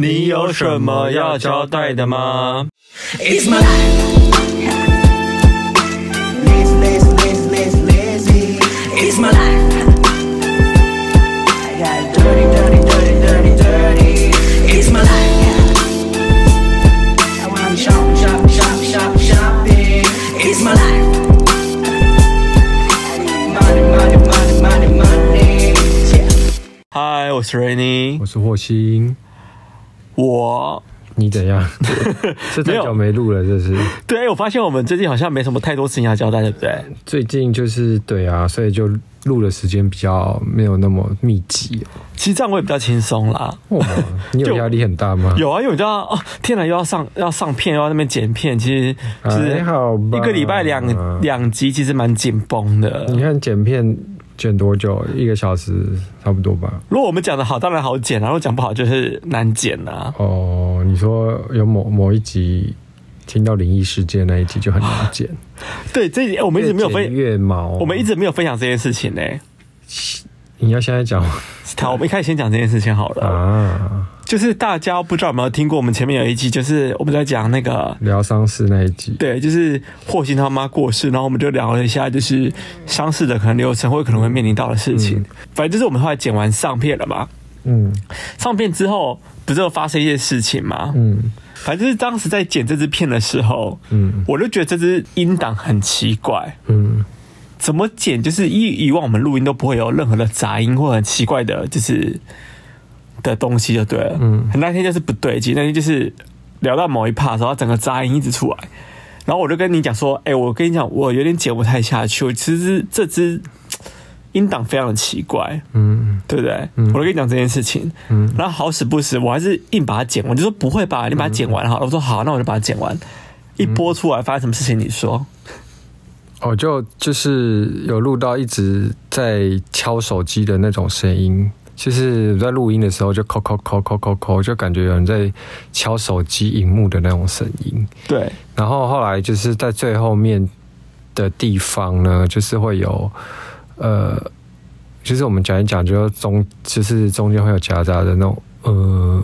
你有什么要交代的吗？It's my life. Lazy, lazy, lazy, lazy, lazy. It's my life. I got dirty, dirty, dirty, dirty, dirty. It's my life. I wanna shop, shop, shop, shop, shopping. It's my life. Money, money, money, money, money. Yeah. 嗨，我是 Rainy，我是霍星。我你怎样？是太久没录了，这是。对，我发现我们最近好像没什么太多事情要交代，对不对？最近就是对啊，所以就录的时间比较没有那么密集。其实这样我也比较轻松啦。哇，你有压力很大吗？有啊，因为我知道哦，天哪，又要上要上片，又要那边剪片，其实其实好一个礼拜两两集，其实蛮紧绷的。你看剪片。剪多久？一个小时差不多吧。如果我们讲的好，当然好剪；然后讲不好，就是难剪啊。哦，你说有某某一集听到灵异事件那一集就很难剪。对，这一集我们一直没有分月毛，我们一直没有分享这件事情呢。你要现在讲？好，我们一开始先讲这件事情好了啊。就是大家不知道有没有听过，我们前面有一集，就是我们在讲那个疗丧事那一集。对，就是霍心他妈过世，然后我们就聊了一下，就是丧事的可能流程或可能会面临到的事情。嗯、反正就是我们后来剪完上片了嘛。嗯。上片之后，不是有发生一些事情吗？嗯。反正就是当时在剪这支片的时候，嗯，我就觉得这支音档很奇怪。嗯。怎么剪？就是以以往我们录音都不会有任何的杂音或很奇怪的，就是。的东西就对了，嗯，那天就是不对劲，那天就是聊到某一 part 的时候，整个杂音一直出来，然后我就跟你讲说，哎、欸，我跟你讲，我有点剪不太下去，其实这支音档非常的奇怪，嗯，对不对？嗯、我就跟你讲这件事情，嗯，然后好死不死，我还是硬把它剪完，就说不会吧，你把它剪完好了，我说好，那我就把它剪完，一播出来发生什么事情？你说？哦，就就是有录到一直在敲手机的那种声音。就是在录音的时候就扣扣扣扣扣扣，就感觉有人在敲手机荧幕的那种声音。对。然后后来就是在最后面的地方呢，就是会有呃，就是我们讲一讲，就中就是中间会有夹杂的那种呃，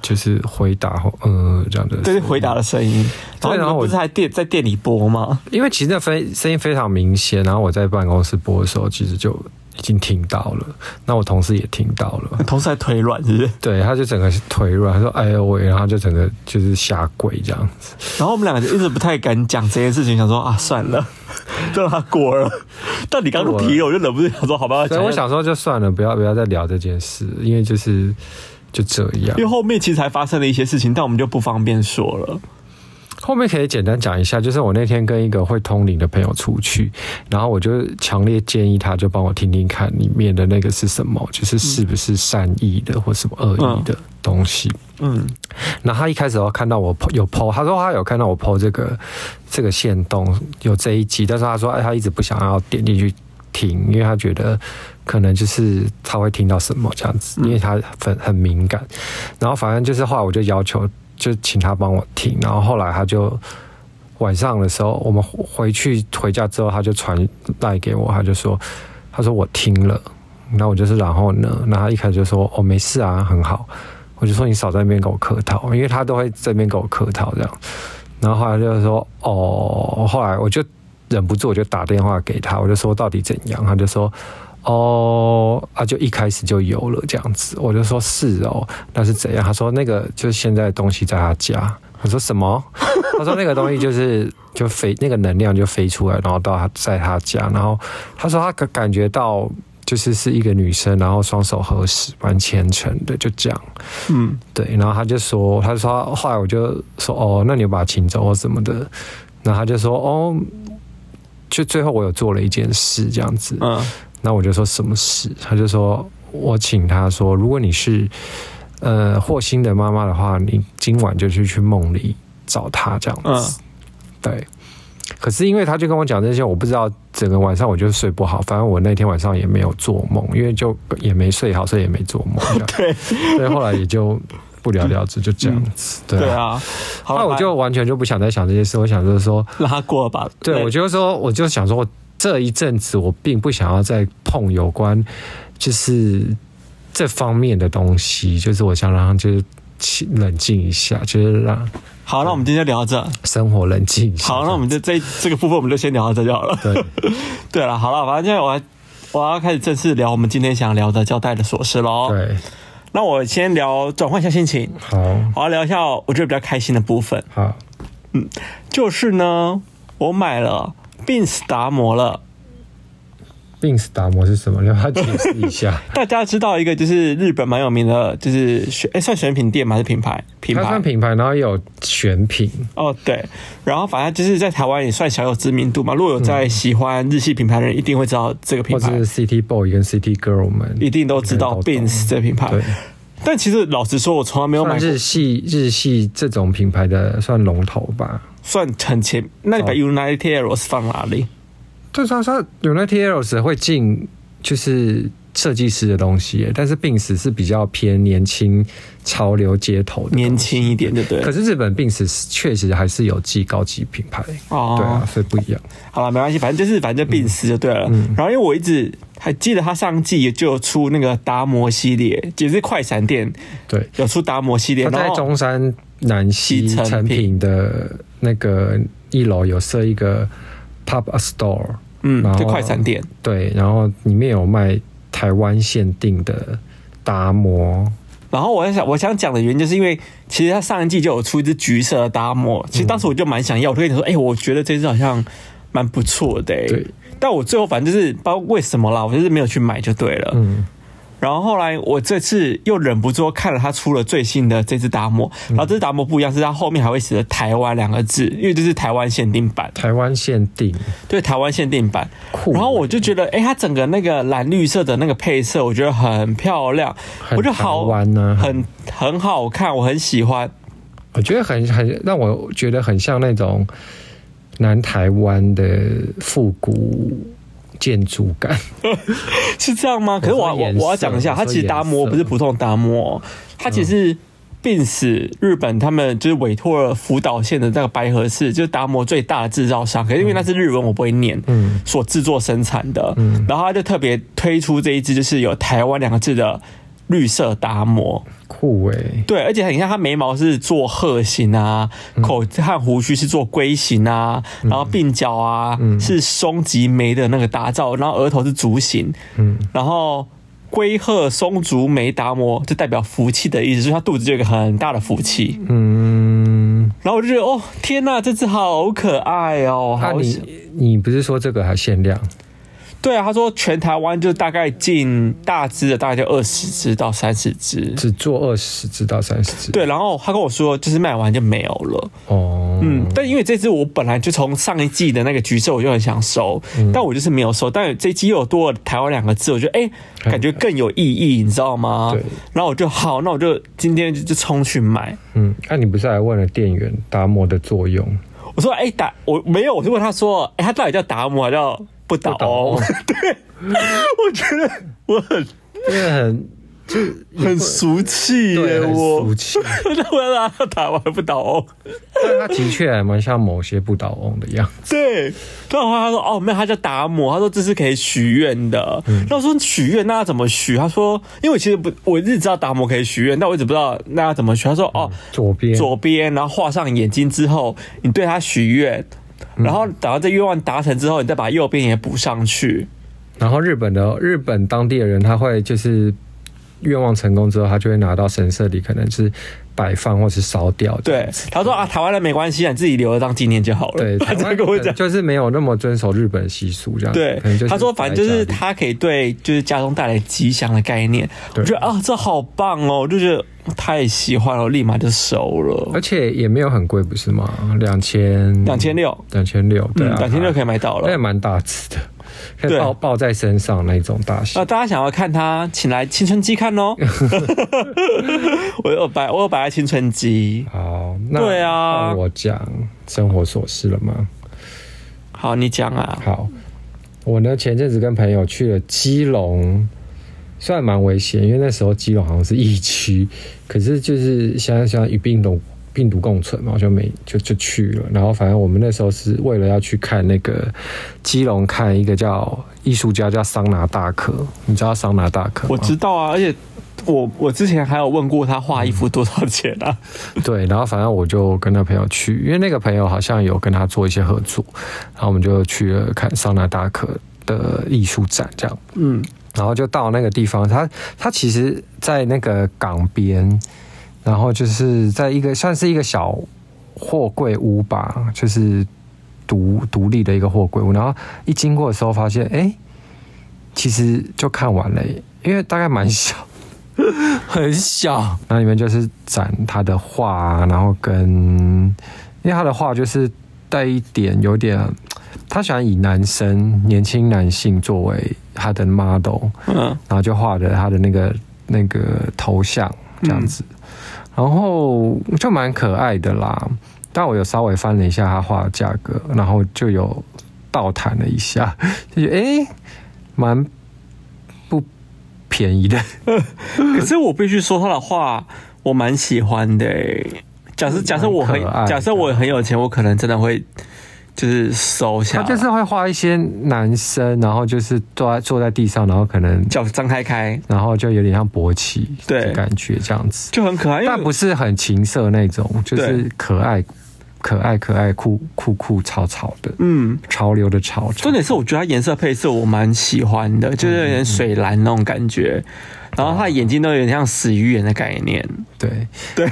就是回答呃这样的，对，回答的声音。对，然后我不是还店在店里播吗？因为其实那非声音非常明显，然后我在办公室播的时候，其实就。已经听到了，那我同事也听到了，同事还腿软是不是？对，他就整个腿软，他说：“哎呦喂！”然后就整个就是下跪这样子。然后我们两个就一直不太敢讲这件事情，想说啊，算了，就让他过了。但你刚刚提了，我就忍不住想说，好吧。所以我想说，就算了，不要不要再聊这件事，因为就是就这样。因为后面其实还发生了一些事情，但我们就不方便说了。后面可以简单讲一下，就是我那天跟一个会通灵的朋友出去，然后我就强烈建议他，就帮我听听看里面的那个是什么，就是是不是善意的或什么恶意的东西。嗯，然后他一开始要看到我有 po，他说他有看到我 po 这个这个线动有这一集，但是他说哎，他一直不想要点进去听，因为他觉得可能就是他会听到什么这样子，因为他很很敏感。然后反正就是后来我就要求。就请他帮我听，然后后来他就晚上的时候，我们回去回家之后，他就传带给我，他就说，他说我听了，那我就是然后呢，那他一开始就说哦没事啊，很好，我就说你少在那边跟我客套，因为他都会这边跟我客套这样，然后后来就是说哦，后来我就忍不住我就打电话给他，我就说到底怎样，他就说。哦啊，就一开始就有了这样子，我就说是哦，那是怎样？他说那个就是现在东西在他家。我说什么？他说那个东西就是就飞，那个能量就飞出来，然后到他在他家，然后他说他感感觉到就是是一个女生，然后双手合十，蛮虔诚的，就这样。嗯，对。然后他就说，他就说后来我就说哦，那你有把他请走或什么的？然后他就说哦，就最后我有做了一件事这样子。嗯。那我就说什么事，他就说我请他说，如果你是呃霍心的妈妈的话，你今晚就去去梦里找他这样子。嗯、对。可是因为他就跟我讲这些，我不知道整个晚上我就睡不好，反正我那天晚上也没有做梦，因为就也没睡好，所以也没做梦。对。所以后来也就不了了之，就这样子。对啊。对啊，后来我就完全就不想再想这些事，我想就是说拉过吧。对，我就说，我就想说。这一阵子我并不想要再碰有关就是这方面的东西，就是我想让就是冷静一下，就是让好，那我们今天就聊到这，生活冷静一下。好，那我们就这这个部分我们就先聊到这就好了。对，对了，好了，反正现在我要我要开始正式聊我们今天想聊的交代的琐事喽。对，那我先聊转换一下心情。好，我要聊一下我觉得比较开心的部分。好，嗯，就是呢，我买了 Benz 达摩了。Benz 达摩是什么？你要解释一下。大家知道一个就是日本蛮有名的，就是选哎、欸、算选品店吗？还是品牌？品牌算品牌，然后也有选品。哦，对，然后反正就是在台湾也算小有知名度嘛。如果有在喜欢日系品牌的人，一定会知道这个品牌。或者是 City Boy 跟 City Girl 们一定都知道 Benz 这个品牌。对。但其实老实说，我从来没有买日系日系这种品牌的算龙头吧，算很前。那你把 United Arrows 放哪里？就算说 United Arrows 会进就是设计师的东西，但是 Benz 是比较偏年轻、潮流、街头的，年轻一点，对不对？可是日本 Benz 确实还是有进高级品牌哦，对啊，所以不一样。好了，没关系，反正就是反正 Benz 就对了。嗯、然后因为我一直还记得他上季也就有出那个达摩系列，也是快闪店，对，有出达摩系列。他在中山南西成品的那个一楼有设一个。Pop a Store，嗯，就快餐店，对，然后里面有卖台湾限定的达摩。然后我在想，我想讲的原因就是因为，其实他上一季就有出一只橘色的达摩，其实当时我就蛮想要，我就跟你说，哎、欸，我觉得这只好像蛮不错的、欸，对。但我最后反正就是不知道为什么啦，我就是没有去买就对了，嗯。然后后来我这次又忍不住看了他出了最新的这次达摩，然后这次达摩不一样，是它后面还会写着“台湾”两个字，因为这是台湾限定版。台湾限定，对，台湾限定版。然后我就觉得，哎，它整个那个蓝绿色的那个配色，我觉得很漂亮，我觉得好玩呢，很很好看，我很喜欢。我觉得很很让我觉得很像那种南台湾的复古。建筑感是这样吗？可是我我我要讲一下，它其实达摩不是普通达摩，它其实是 Benz 日本他们就是委托了福岛县的那个白河市，就是达摩最大的制造商。可是因为那是日文，我不会念，嗯，所制作生产的，嗯，然后他就特别推出这一支，就是有台湾两个字的。绿色达摩。酷诶、欸，对，而且你看他眉毛是做鹤形啊，嗯、口和胡须是做龟形啊，嗯、然后鬓角啊、嗯、是松吉眉的那个打造，然后额头是竹形，嗯，然后龟鹤松竹眉达摩就代表福气的意思，就是他肚子就有一个很大的福气，嗯，然后我就觉得哦，天哪，这只好可爱哦，好你你不是说这个还限量？对啊，他说全台湾就大概进大只的，大概就二十只到三十只，只做二十只到三十只。对，然后他跟我说，就是卖完就没有了。哦，嗯，但因为这只我本来就从上一季的那个橘色我就很想收，嗯、但我就是没有收。但这季又有多了台湾两个字，我觉得哎，感觉更有意义，你知道吗？对。然后我就好，那我就今天就就冲去买。嗯，那、啊、你不是还问了店员达摩的作用？我说哎，达我没有，我就问他说，哎，他到底叫达摩还叫？不倒翁，对，我觉得我很，真的很，就很俗气耶，我俗气，我要让他打完不倒翁，但他的确还蛮像某些不倒翁的样子。对，然后他说哦，没有，他叫达摩，他说这是可以许愿的。那我说许愿，那要怎么许？他说，因为我其实不，我一直知道达摩可以许愿，但我一直不知道那要怎么许。他说哦，左边，左边，然后画上眼睛之后，你对他许愿。然后等到这愿望达成之后，你再把右边也补上去。然后日本的日本当地的人，他会就是愿望成功之后，他就会拿到神社里，可能是摆放或是烧掉。对，他说啊，台湾人没关系，你自己留着当纪念就好了。对，他跟我讲，就是没有那么遵守日本习俗这样。对，他说反正就是他可以对就是家中带来吉祥的概念。我觉得啊，这好棒哦，我就觉得。太喜欢了，我立马就收了，而且也没有很贵，不是吗？两千，两千六，两千六，对啊，两千六可以买到了，那也蛮大只的，可以抱抱在身上那种大小。那大家想要看他，请来青春期看哦。我有摆，我有摆在青春期。好，那对啊，我讲生活琐事了吗？好，你讲啊。好，我呢前阵子跟朋友去了基隆。虽然蛮危险，因为那时候基隆好像是疫区，可是就是想想与病毒病毒共存嘛，我就没就就去了。然后反正我们那时候是为了要去看那个基隆看一个叫艺术家叫桑拿大可，你知道桑拿大可吗？我知道啊，而且我我之前还有问过他画衣服多少钱啊？对，然后反正我就跟他朋友去，因为那个朋友好像有跟他做一些合作，然后我们就去了看桑拿大可的艺术展，这样，嗯，然后就到那个地方，他他其实，在那个港边，然后就是在一个算是一个小货柜屋吧，就是独独立的一个货柜屋，然后一经过的时候发现，哎，其实就看完了，因为大概蛮小。很小，那里面就是展他的画，然后跟，因为他的画就是带一点有点，他喜欢以男生年轻男性作为他的 model，嗯，然后就画的他的那个那个头像这样子，然后就蛮可爱的啦。但我有稍微翻了一下他画的价格，然后就有倒谈了一下，就觉得哎，蛮。便宜的，可是我必须说他的画我蛮喜欢的。假设假设我很假设我很有钱，我可能真的会就是收下。他就是会画一些男生，然后就是坐在坐在地上，然后可能脚张开开，然后就有点像勃起的感觉，这样子就很可爱，但不是很情色那种，就是可爱。可爱可爱酷酷酷潮潮的，嗯，潮流的潮潮。重点是我觉得它颜色配色我蛮喜欢的，就是有点水蓝那种感觉，然后它的眼睛都有点像死鱼眼的概念。对对，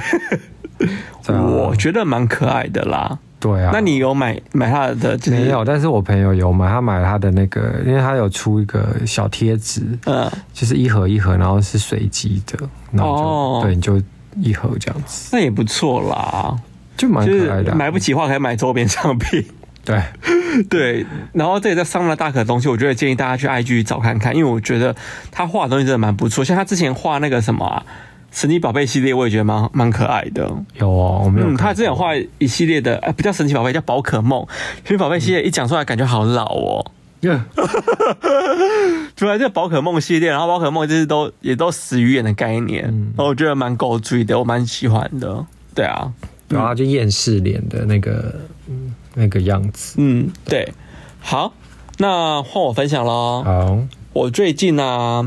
我觉得蛮可爱的啦。对啊，那你有买买他的？没有，但是我朋友有买，他买他的那个，因为他有出一个小贴纸，嗯，就是一盒一盒，然后是随机的，然后就对，你就一盒这样子，那也不错啦。就蛮可爱的，买不起画可以买周边商品。对 对，然后这里在上了大可的东西，我觉得建议大家去 IG 找看看，因为我觉得他画的东西真的蛮不错。像他之前画那个什么、啊、神奇宝贝系列，我也觉得蛮蛮可爱的。有哦，我没有、嗯。他之前画一系列的，哎，不叫神奇宝贝，叫宝可梦。神奇宝贝系列一讲出来，感觉好老哦。嗯，主要这宝可梦系列，然后宝可梦就是都也都死鱼眼的概念，嗯、然后我觉得蛮狗追的，我蛮喜欢的。对啊。然后就厌世脸的那个，嗯，那个样子。嗯，对。好，那换我分享喽。好，我最近呢、啊、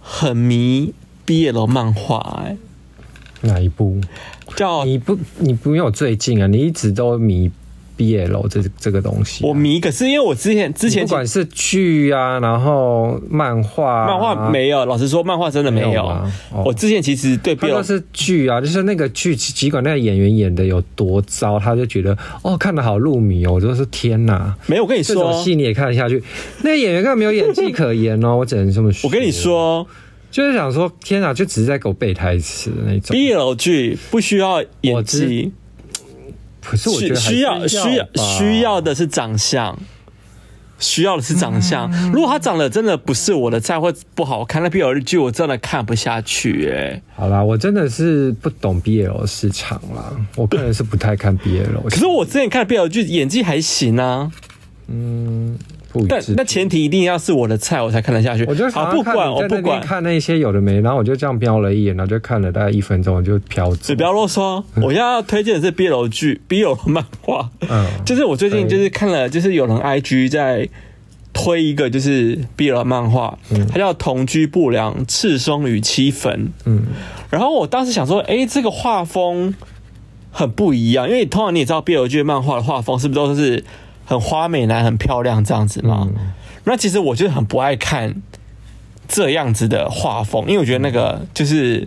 很迷 BL 漫画，哎，哪一部？叫你不，你不用最近啊，你一直都迷。BL 这这个东西、啊，我迷。可是因为我之前之前不管是剧啊，然后漫画、啊，漫画没有。老实说，漫画真的没有。没有哦、我之前其实对 BL 是剧啊，就是那个剧，尽管那个演员演的有多糟，他就觉得哦，看的好入迷哦。我就是天哪，没有。我跟你说，这种戏你也看得下去？那个演员根本没有演技可言哦，我只能这么说。我跟你说，就是想说，天哪，就只是在给我背台词的那种。BL 剧不需要演技。可是我觉得需要需要需要的是长相，需要的是长相。如果他长得真的不是我的菜或不好看，那 BL 剧我真的看不下去。哎，好啦，我真的是不懂 BL 市场啦，我个人是不太看 BL。可是我之前看 BL 剧演技还行啊，嗯。但那前提一定要是我的菜，我才看得下去。我就好不管，我不管看那些有的没，然后我就这样瞄了一眼，然后就看了大概一分钟，我就飘走。只不要啰嗦，我现在要推荐的是 BL 剧、BL 漫画。嗯，就是我最近就是看了，就是有人 IG 在推一个就是 BL 漫画，嗯它叫《同居不良：赤松与七分》。嗯，然后我当时想说，哎，这个画风很不一样，因为通常你也知道 BL 剧漫画的画风是不是都是？很花美男，很漂亮这样子嘛？嗯、那其实我就很不爱看这样子的画风，因为我觉得那个就是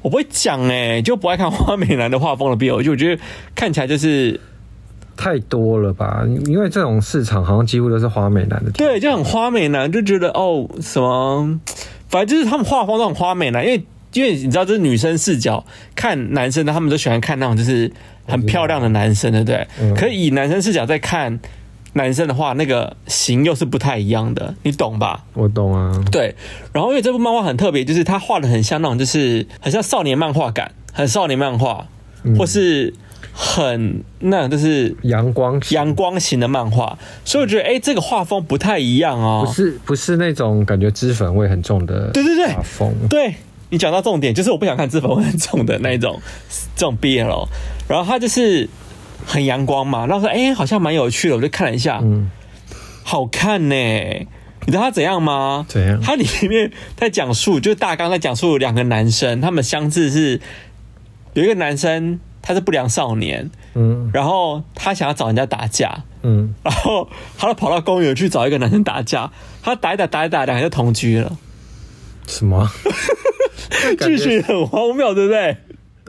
我不会讲哎、欸，就不爱看花美男的画风的 BL，就我觉得看起来就是太多了吧？因为这种市场好像几乎都是花美男的，对，就很花美男，就觉得哦什么，反正就是他们画风都很花美男，因为因为你知道，这是女生视角看男生的，他们都喜欢看那种就是。很漂亮的男生，对不对？嗯、可以以男生视角在看男生的话，那个型又是不太一样的，你懂吧？我懂啊。对，然后因为这部漫画很特别，就是他画的很像那种，就是很像少年漫画感，很少年漫画，嗯、或是很那种就是阳光阳光型的漫画，所以我觉得，哎，这个画风不太一样哦，不是不是那种感觉脂粉味很重的，对对对，画风，对。你讲到重点，就是我不想看脂粉味很重的那一种，这种 BL，然后他就是很阳光嘛，然后说哎、欸，好像蛮有趣的，我就看了一下，嗯，好看呢、欸，你知道他怎样吗？怎样？他里面在讲述，就是大纲在讲述两个男生，他们相似是有一个男生他是不良少年，嗯，然后他想要找人家打架，嗯，然后他就跑到公园去找一个男生打架，他打一打打一打，两个就同居了。什么？剧情很荒谬，对不对？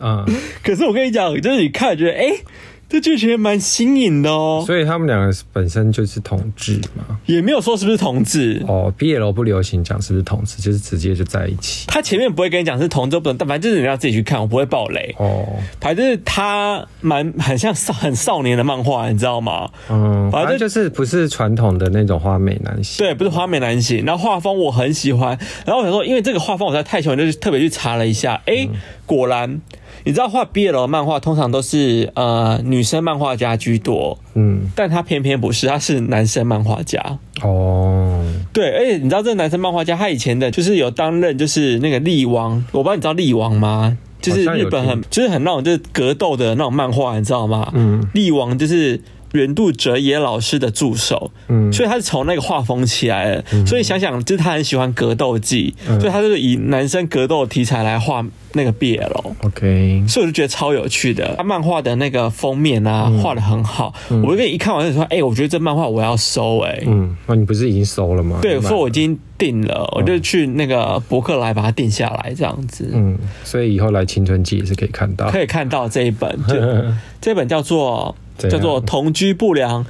嗯。可是我跟你讲，就是你看觉得，哎、欸。这剧情蛮新颖的哦，所以他们两个本身就是同志嘛，也没有说是不是同志哦。BL 不流行讲是不是同志，就是直接就在一起。他前面不会跟你讲是同志，不能，但反正就是你要自己去看，我不会爆雷哦。反正就是他蛮很像少很少年的漫画，你知道吗？嗯，反正就是不是传统的那种花美男型，对，不是花美男型。然后画风我很喜欢，然后我想说，因为这个画风我实在太喜欢，就是特别去查了一下，哎、欸，果然。你知道画 BL 漫画通常都是呃女生漫画家居多，嗯，但他偏偏不是，他是男生漫画家。哦，对，而且你知道这个男生漫画家他以前的就是有担任就是那个力王，我不知道你知道力王吗？就是日本很就是很那种就是格斗的那种漫画，你知道吗？嗯，力王就是。原度哲也老师的助手，嗯，所以他是从那个画风起来的，嗯，所以想想就是他很喜欢格斗技，嗯，所以他就是以男生格斗题材来画那个 BL，OK，所以我就觉得超有趣的。他漫画的那个封面啊，画的很好，嗯，我就跟你一看完就说，哎，欸，我觉得这漫画我要收，欸，哎，嗯，那你不是已经收了吗？对，所以我已经订了，我就去那个博客来把它订下来，这样子，嗯，所以以后来青春期也是可以看到，可以看到这一本，就 这本叫做。叫做同居不良，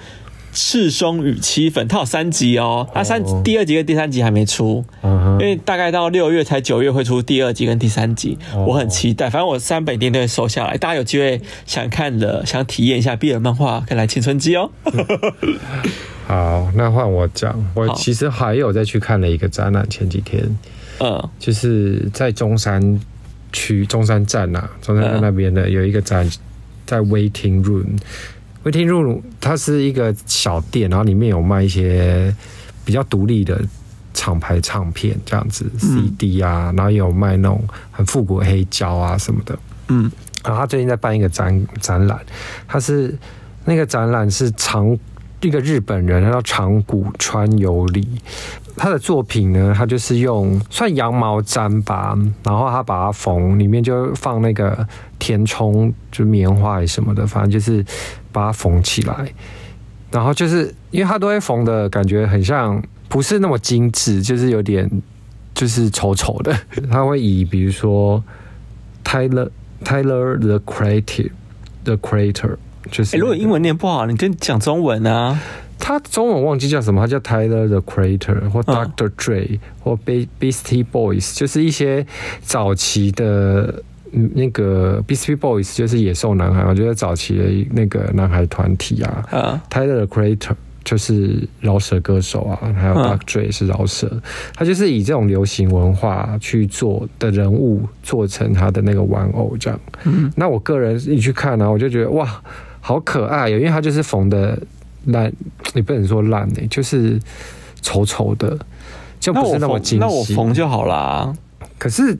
赤松与七粉，它有三集哦。它三第二集跟第三集还没出，因为大概到六月才九月会出第二集跟第三集，我很期待。反正我三本一定都会收下来。大家有机会想看的、想体验一下 BL 漫画，可以来青春期哦。好，那换我讲。我其实还有再去看了一个展览，前几天，嗯，就是在中山区中山站呐、啊，中山站那边的有一个展，在 Waiting Room。Waiting Room 它是一个小店，然后里面有卖一些比较独立的厂牌唱片，这样子 CD 啊，然后也有卖那种很复古黑胶啊什么的。嗯，然后他最近在办一个展展览，他是那个展览是长一个日本人，他叫长谷川有里。他的作品呢，他就是用算羊毛毡吧，然后他把它缝，里面就放那个填充，就棉花还什么的，反正就是把它缝起来。然后就是因为它都会缝的感觉很像，不是那么精致，就是有点就是丑丑的。他会以比如说 Tyler Tyler the Creative the Creator，就是、那个欸、如果英文念不好，你跟讲中文啊。他中文忘记叫什么，他叫 Tyler the Creator 或 Dr. Dre、嗯、或 Beastie Boys，就是一些早期的那个 Beastie Boys，就是野兽男孩，我觉得早期的那个男孩团体啊。嗯、Tyler Creator 就是饶舌歌手啊，还有. Dre 是饶舌，他就是以这种流行文化去做的人物做成他的那个玩偶这样。嗯，那我个人一去看呢、啊，我就觉得哇，好可爱哟，因为他就是缝的。烂，你不能说烂呢、欸，就是丑丑的，就不是那么精细。那我缝就好啦。可是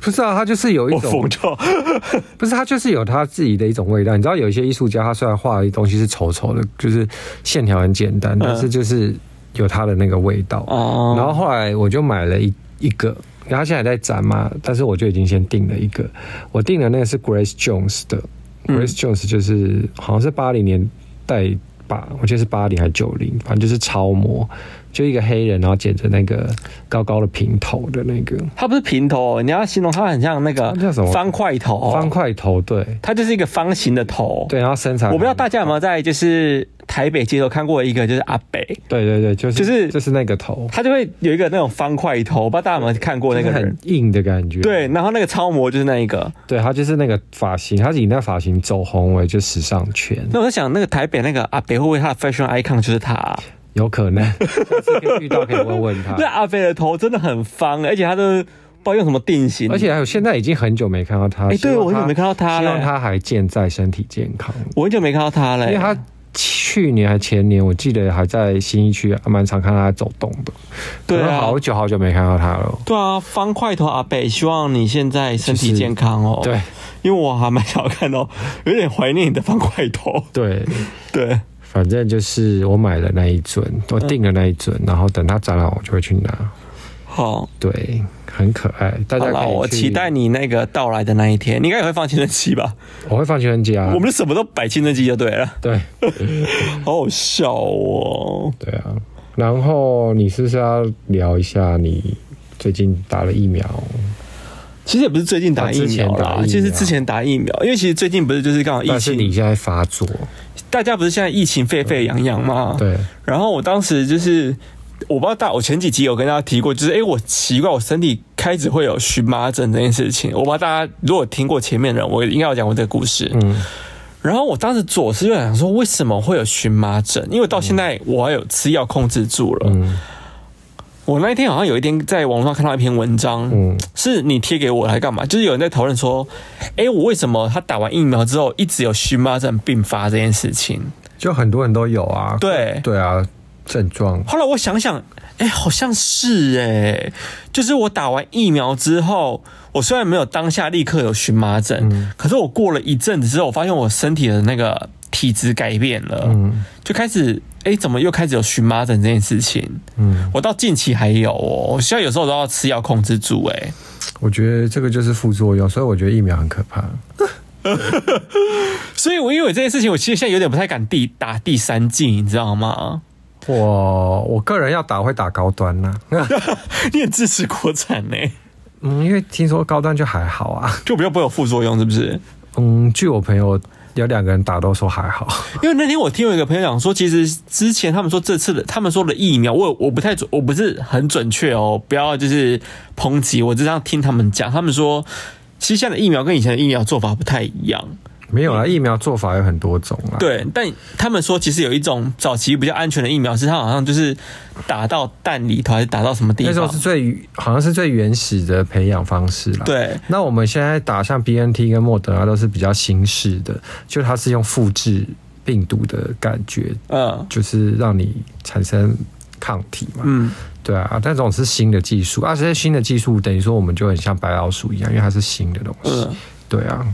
不是啊他就是有一种，不是他就是有他自己的一种味道。你知道有一些艺术家，他虽然画的东西是丑丑的，就是线条很简单，但是就是有他的那个味道。哦、嗯。然后后来我就买了一一个，然后现在还在展嘛，但是我就已经先订了一个。我订的那个是 Grace Jones 的、嗯、，Grace Jones 就是好像是八零年代。吧，我记得是八零还是九零，反正就是超模，就一个黑人，然后剪着那个高高的平头的那个。他不是平头，你要形容他很像那个叫什么方块头？方块头，对，他就是一个方形的头，对，然后身材。我不知道大家有没有在就是台北街头看过一个，就是阿北，对对对，就是就是就是那个头，他就会有一个那种方块头，不知道大家有没有看过那个人，很硬的感觉。对，然后那个超模就是那一个，对，他就是那个发型，他是以那发型走红为就时尚圈。那我在想，那个台北那个阿北会不会他的 fashion icon 就是他啊？有可能，下次可以遇到可以问问他。那阿北的头真的很方，而且他都不知道用什么定型，而且还有现在已经很久没看到他。哎、欸，对我很久没看到他了，希望他还健在，身体健康。我很久没看到他了，因为他去年还前年，我记得还在新一区蛮常看到他走动的。对啊，好久好久没看到他了。对啊，方块头阿北，希望你现在身体健康哦。就是、对，因为我还蛮想看到，有点怀念你的方块头。对 对。反正就是我买了那一尊，我订了那一尊，然后等它展览我就会去拿。好，对，很可爱，大家可以。我期待你那个到来的那一天，你应该也会放青春期吧？我会放青春期啊，我们什么都摆青春期就对了。对，好好笑哦。对啊，然后你是不是要聊一下你最近打了疫苗？其实也不是最近打疫苗啦，其实之前打疫苗，因为其实最近不是就是刚好疫情，但是你现在发作，大家不是现在疫情沸沸扬扬吗？对。然后我当时就是。我不知道大，我前几集有跟大家提过，就是哎、欸，我奇怪，我身体开始会有荨麻疹这件事情。我不知道大家如果听过前面的人，我应该有讲过这个故事。嗯，然后我当时左思右想说，为什么会有荨麻疹？因为到现在我还有吃药控制住了。嗯，我那一天好像有一天在网络上看到一篇文章，嗯，是你贴给我来干嘛？就是有人在讨论说，哎、欸，我为什么他打完疫苗之后一直有荨麻疹并发这件事情？就很多人都有啊。对，对啊。症状。后来我想想，哎、欸，好像是哎、欸，就是我打完疫苗之后，我虽然没有当下立刻有荨麻疹，嗯、可是我过了一阵子之后，我发现我身体的那个体质改变了，嗯，就开始，哎、欸，怎么又开始有荨麻疹这件事情？嗯，我到近期还有哦，我现在有时候都要吃药控制住、欸，哎，我觉得这个就是副作用，所以我觉得疫苗很可怕。所以，我因为这件事情，我其实现在有点不太敢第打第三剂，你知道吗？我我个人要打会打高端呢、啊，你很支持国产呢？嗯，因为听说高端就还好啊，就比较不会有副作用，是不是？嗯，据我朋友有两个人打都说还好，因为那天我听有一个朋友讲说，其实之前他们说这次的他们说的疫苗，我我不太准，我不是很准确哦，不要就是抨击，我只是听他们讲，他们说其实现在的疫苗跟以前的疫苗做法不太一样。没有啊，疫苗做法有很多种啊。对，但他们说其实有一种早期比较安全的疫苗，是它好像就是打到蛋里头，还是打到什么地方？那时候是最好像是最原始的培养方式啦。对，那我们现在打像 BNT 跟莫德纳都是比较新式的，就它是用复制病毒的感觉，嗯，就是让你产生抗体嘛。嗯，对啊，但这种是新的技术，而且新的技术等于说我们就很像白老鼠一样，因为它是新的东西。嗯对啊，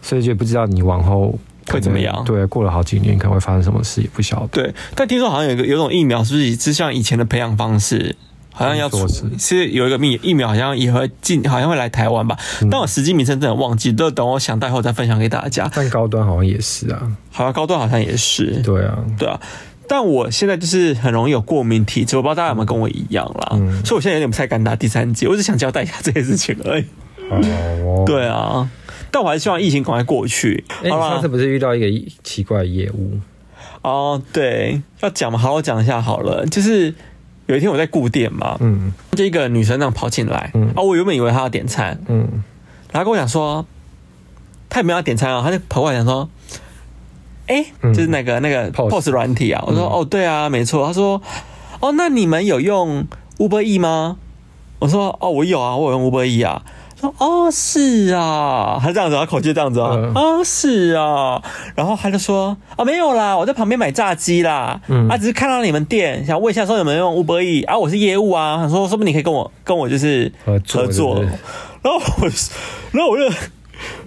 所以就不知道你往后会怎么样。对，过了好几年可能会发生什么事，也不晓得。对，但听说好像有一个有种疫苗，是不是是像以前的培养方式，好像要出是，是有一个疫疫苗，好像也会进，好像会来台湾吧？嗯、但我实际名称真的忘记，都等我想到后再分享给大家。但高端好像也是啊，好像高端好像也是。对啊，对啊。但我现在就是很容易有过敏体质，我不知道大家有没有跟我一样啦。嗯，所以我现在有点不太敢打第三剂，我只想交代一下这件事情而已。哦，对啊。但我还是希望疫情赶快过去。哎、欸，你上次不是遇到一个奇怪的业务？哦，对，要讲嘛，好好讲一下好了。就是有一天我在顾店嘛，嗯，就一个女生那样跑进来，嗯，啊，我原本以为她要点餐，嗯，然后跟我讲说，她也没有要点餐啊，她就跑过来讲说，哎、就是那个那个 POS 软体啊，我说、嗯、哦，对啊，没错。她说，哦，那你们有用 Uber E 吗？我说，哦，我有啊，我有用 Uber E 啊。哦，是啊，他这样子，他口气这样子啊，嗯、哦，是啊，然后他就说，啊、哦，没有啦，我在旁边买炸鸡啦，嗯，他、啊、只是看到你们店，想问一下说有没有用 Uber Eats 啊，我是业务啊，他说，说不定你可以跟我跟我就是合作，合作。然后我，然后我就，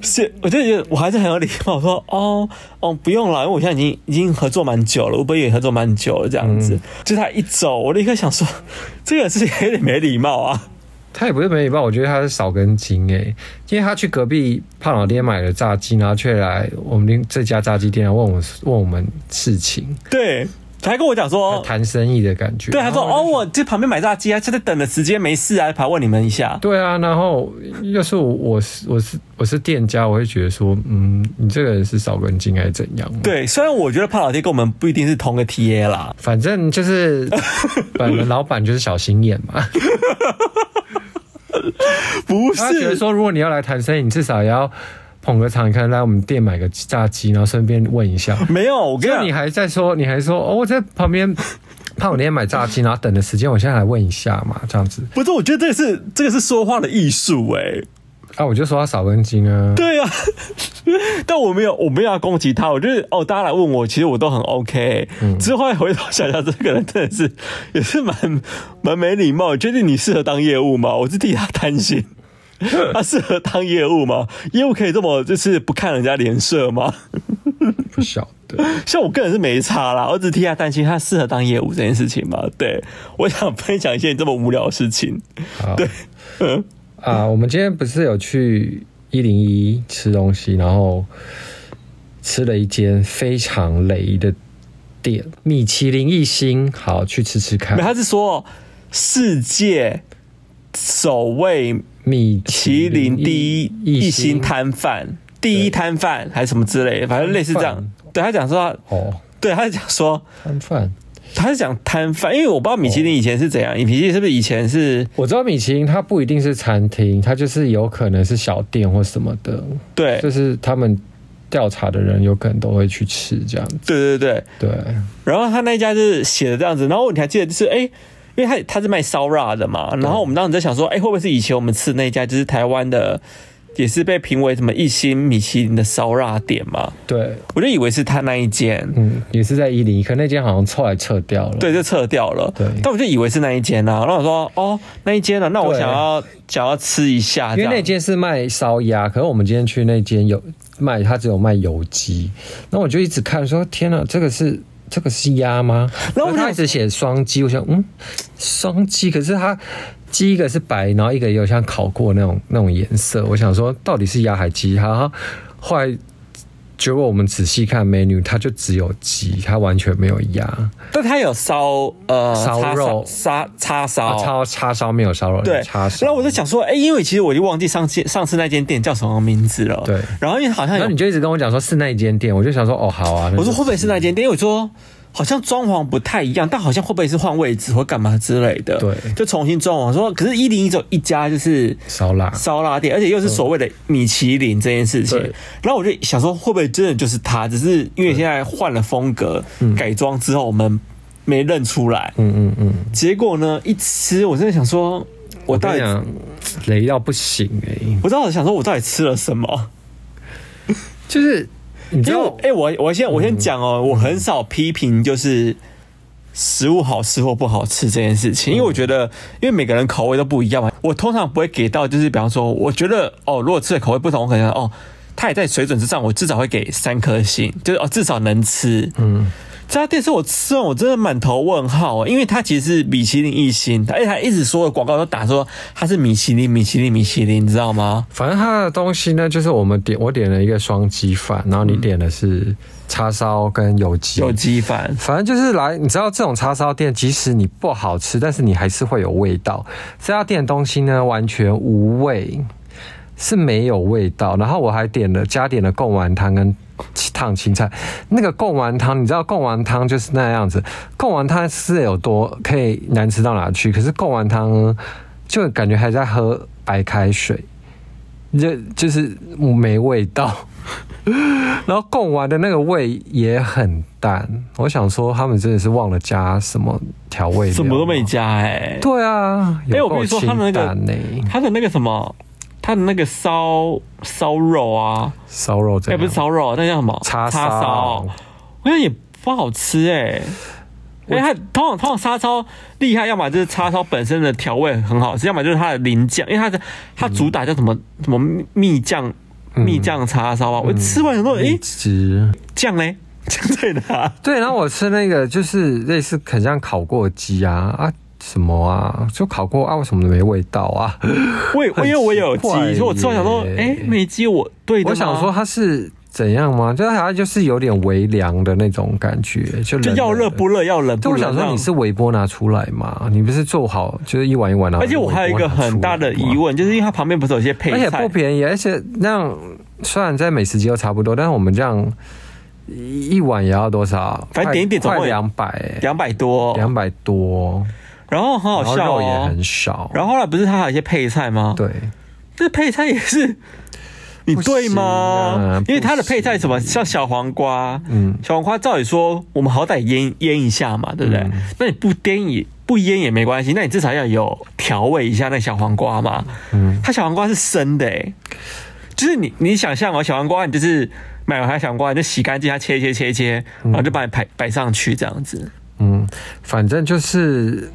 是，我就觉得我还是很有礼貌，我说，哦，哦，不用了，因为我现在已经已经合作蛮久了，Uber Eats 合作蛮久了，这样子，嗯、就他一走，我立刻想说，这个事情有点没礼貌啊。他也不是没礼貌，我觉得他是少根筋哎，因为他去隔壁胖老爹买了炸鸡，然后却来我们这家炸鸡店问我问我们事情，对，他还跟我讲说谈生意的感觉，对，他说哦，我这旁边买炸鸡啊，就在等的时间没事啊，跑问你们一下，对啊，然后要是我我是我是我是店家，我会觉得说，嗯，你这个人是少根筋还是怎样？对，虽然我觉得胖老爹跟我们不一定是同个 TA 啦，反正就是 本人老板就是小心眼嘛。不是，他觉得说，如果你要来谈生意，你至少也要捧个场，可能来我们店买个炸鸡，然后顺便问一下。没有，我跟你讲，你还在说，你还说，哦，我在旁边怕我那天买炸鸡，然后等的时间，我现在来问一下嘛，这样子。不是，我觉得这个是这个是说话的艺术，哎。啊，我就说他少根筋啊。对啊，但我没有，我没有要攻击他。我就是哦，大家来问我，其实我都很 OK。嗯，之后回头想想，这个人真的是 也是蛮蛮没礼貌。确定你适合当业务吗？我是替他担心，他适合当业务吗？业务可以这么就是不看人家脸色吗？不晓得。像我个人是没差啦，我只替他担心他适合当业务这件事情嘛。对，我想分享一件这么无聊的事情。好对，嗯啊，我们今天不是有去一零一吃东西，然后吃了一间非常雷的店，米其林一星，好去吃吃看没。他是说世界首位米其林第一一星摊摊贩，第一摊贩还是什么之类的，反正类似这样。对他讲说他，哦，对他讲说摊贩。他是讲摊贩，因为我不知道米其林以前是怎样，米其林是不是以前是？我知道米其林它不一定是餐厅，它就是有可能是小店或什么的。对，就是他们调查的人有可能都会去吃这样子。对对对。对，然后他那家就是写的这样子，然后你还记得就是哎，因为他他是卖烧腊的嘛，然后我们当时在想说，哎，会不会是以前我们吃的那家就是台湾的？也是被评为什么一星米其林的烧腊店嘛？对，我就以为是他那一间，嗯，也是在一零一，可那间好像后来撤掉了。对，就撤掉了。对，但我就以为是那一间啊，然后我说哦，那一间啊，那我想要想要吃一下，因为那间是卖烧鸭，可是我们今天去那间有卖，它只有卖油鸡，那我就一直看说，天哪，这个是这个是鸭吗？然后他一直写双鸡，我想嗯，双鸡，可是它。鸡一个是白，然后一个也有像烤过那种那种颜色。我想说，到底是鸭还鸡？哈，后来结果我们仔细看 menu，它就只有鸡，它完全没有鸭。但它有烧呃烧肉、叉叉烧、叉叉烧没有烧肉，对叉烧。然后我就想说，哎、欸，因为其实我就忘记上次上次那间店叫什么名字了。对。然后因为好像有，然后你就一直跟我讲说是那一间店，我就想说，哦，好啊。我说会不会是那间店？因为我说。好像装潢不太一样，但好像会不会是换位置或干嘛之类的？对，就重新装潢。说，可是一零一只有一家就是烧腊烧腊店，而且又是所谓的米其林这件事情。然后我就想说，会不会真的就是他？只是因为现在换了风格，改装之后我们没认出来。嗯嗯嗯。结果呢，一吃我真的想说，我到底我雷到不行哎、欸！我到底想说，我到底吃了什么？就是。你知道，哎、欸，我我先我先讲哦、喔，我很少批评就是食物好吃或不好吃这件事情，因为我觉得，因为每个人口味都不一样嘛。我通常不会给到，就是比方说，我觉得哦，如果吃的口味不同，我可能哦，它也在水准之上，我至少会给三颗星，就是哦，至少能吃。嗯。这家店是我吃完，我真的满头问号，因为它其实是米其林一星，而且他一直说的广告都打说它是米其林，米其林，米其林，你知道吗？反正它的东西呢，就是我们点，我点了一个双鸡饭，然后你点的是叉烧跟油鸡，油鸡饭。反正就是来，你知道这种叉烧店，即使你不好吃，但是你还是会有味道。这家店的东西呢，完全无味，是没有味道。然后我还点了加点了贡丸汤跟。烫青菜，那个贡丸汤，你知道贡丸汤就是那样子。贡丸汤是有多可以难吃到哪去？可是贡丸汤就感觉还在喝白开水，就就是没味道。然后贡丸的那个味也很淡。我想说，他们真的是忘了加什么调味料，什么都没加哎、欸。对啊，哎、欸，我跟你说，他的那个，他的那个什么。他的那个烧烧肉啊，烧肉这，哎、欸，不是烧肉，那叫什么？叉烧，我觉得也不好吃哎、欸。因为它通常通常叉烧厉害，要么就是叉烧本身的调味很好吃，要么就是它的淋酱，因为它的它主打叫什么、嗯、什么蜜酱蜜酱叉烧啊。我吃完以后，哎，酱嘞，酱在哪？对，然后我吃那个就是类似很像烤过鸡啊啊。什么啊？就烤过啊？为什么没味道啊？我 因为我有鸡，所以我吃完想说，哎、欸，没鸡，我对的。我想说它是怎样吗？就好像就是有点微凉的那种感觉，就就要热不热，要冷不冷。就我想说你是微波拿出来嘛？你不是做好就是一碗一碗的。而且我还有一个很大的疑问，就是因为它旁边不是有些配菜，而且不便宜，而且那样虽然在美食街都差不多，但是我们这样一碗也要多少？反正点一点总共两百，两百多，两百多。然后很好笑哦，肉也很少。然后后来不是他还有一些配菜吗？对，这配菜也是，你对吗？啊、因为它的配菜什么像小黄瓜，嗯，小黄瓜照理说我们好歹腌腌一下嘛，对不对？嗯、那你不腌也不腌也没关系，那你至少要有调味一下那小黄瓜嘛。嗯，他小黄瓜是生的诶，就是你你想象哦，小黄瓜你就是买完小黄瓜你就洗干净，它切切切切，然后就把你摆摆上去这样子。嗯，反正就是。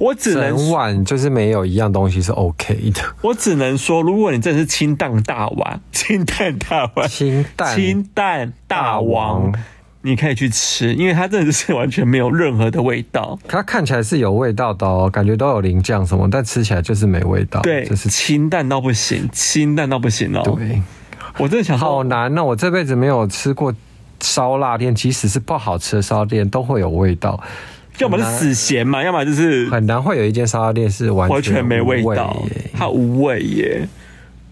我只能整碗就是没有一样东西是 OK 的。我只能说，如果你真的是清淡大王，清淡大王，清淡清淡大王，你可以去吃，因为它真的是完全没有任何的味道。它看起来是有味道的哦，感觉都有淋酱什么，但吃起来就是没味道。对，就是清淡到不行，清淡到不行哦。对，我真的想说好难哦，我这辈子没有吃过烧腊店，即使是不好吃的烧腊店，都会有味道。要么是死咸嘛，要么就是很难会有一间烧腊店是完全，完全没味道，它无味耶。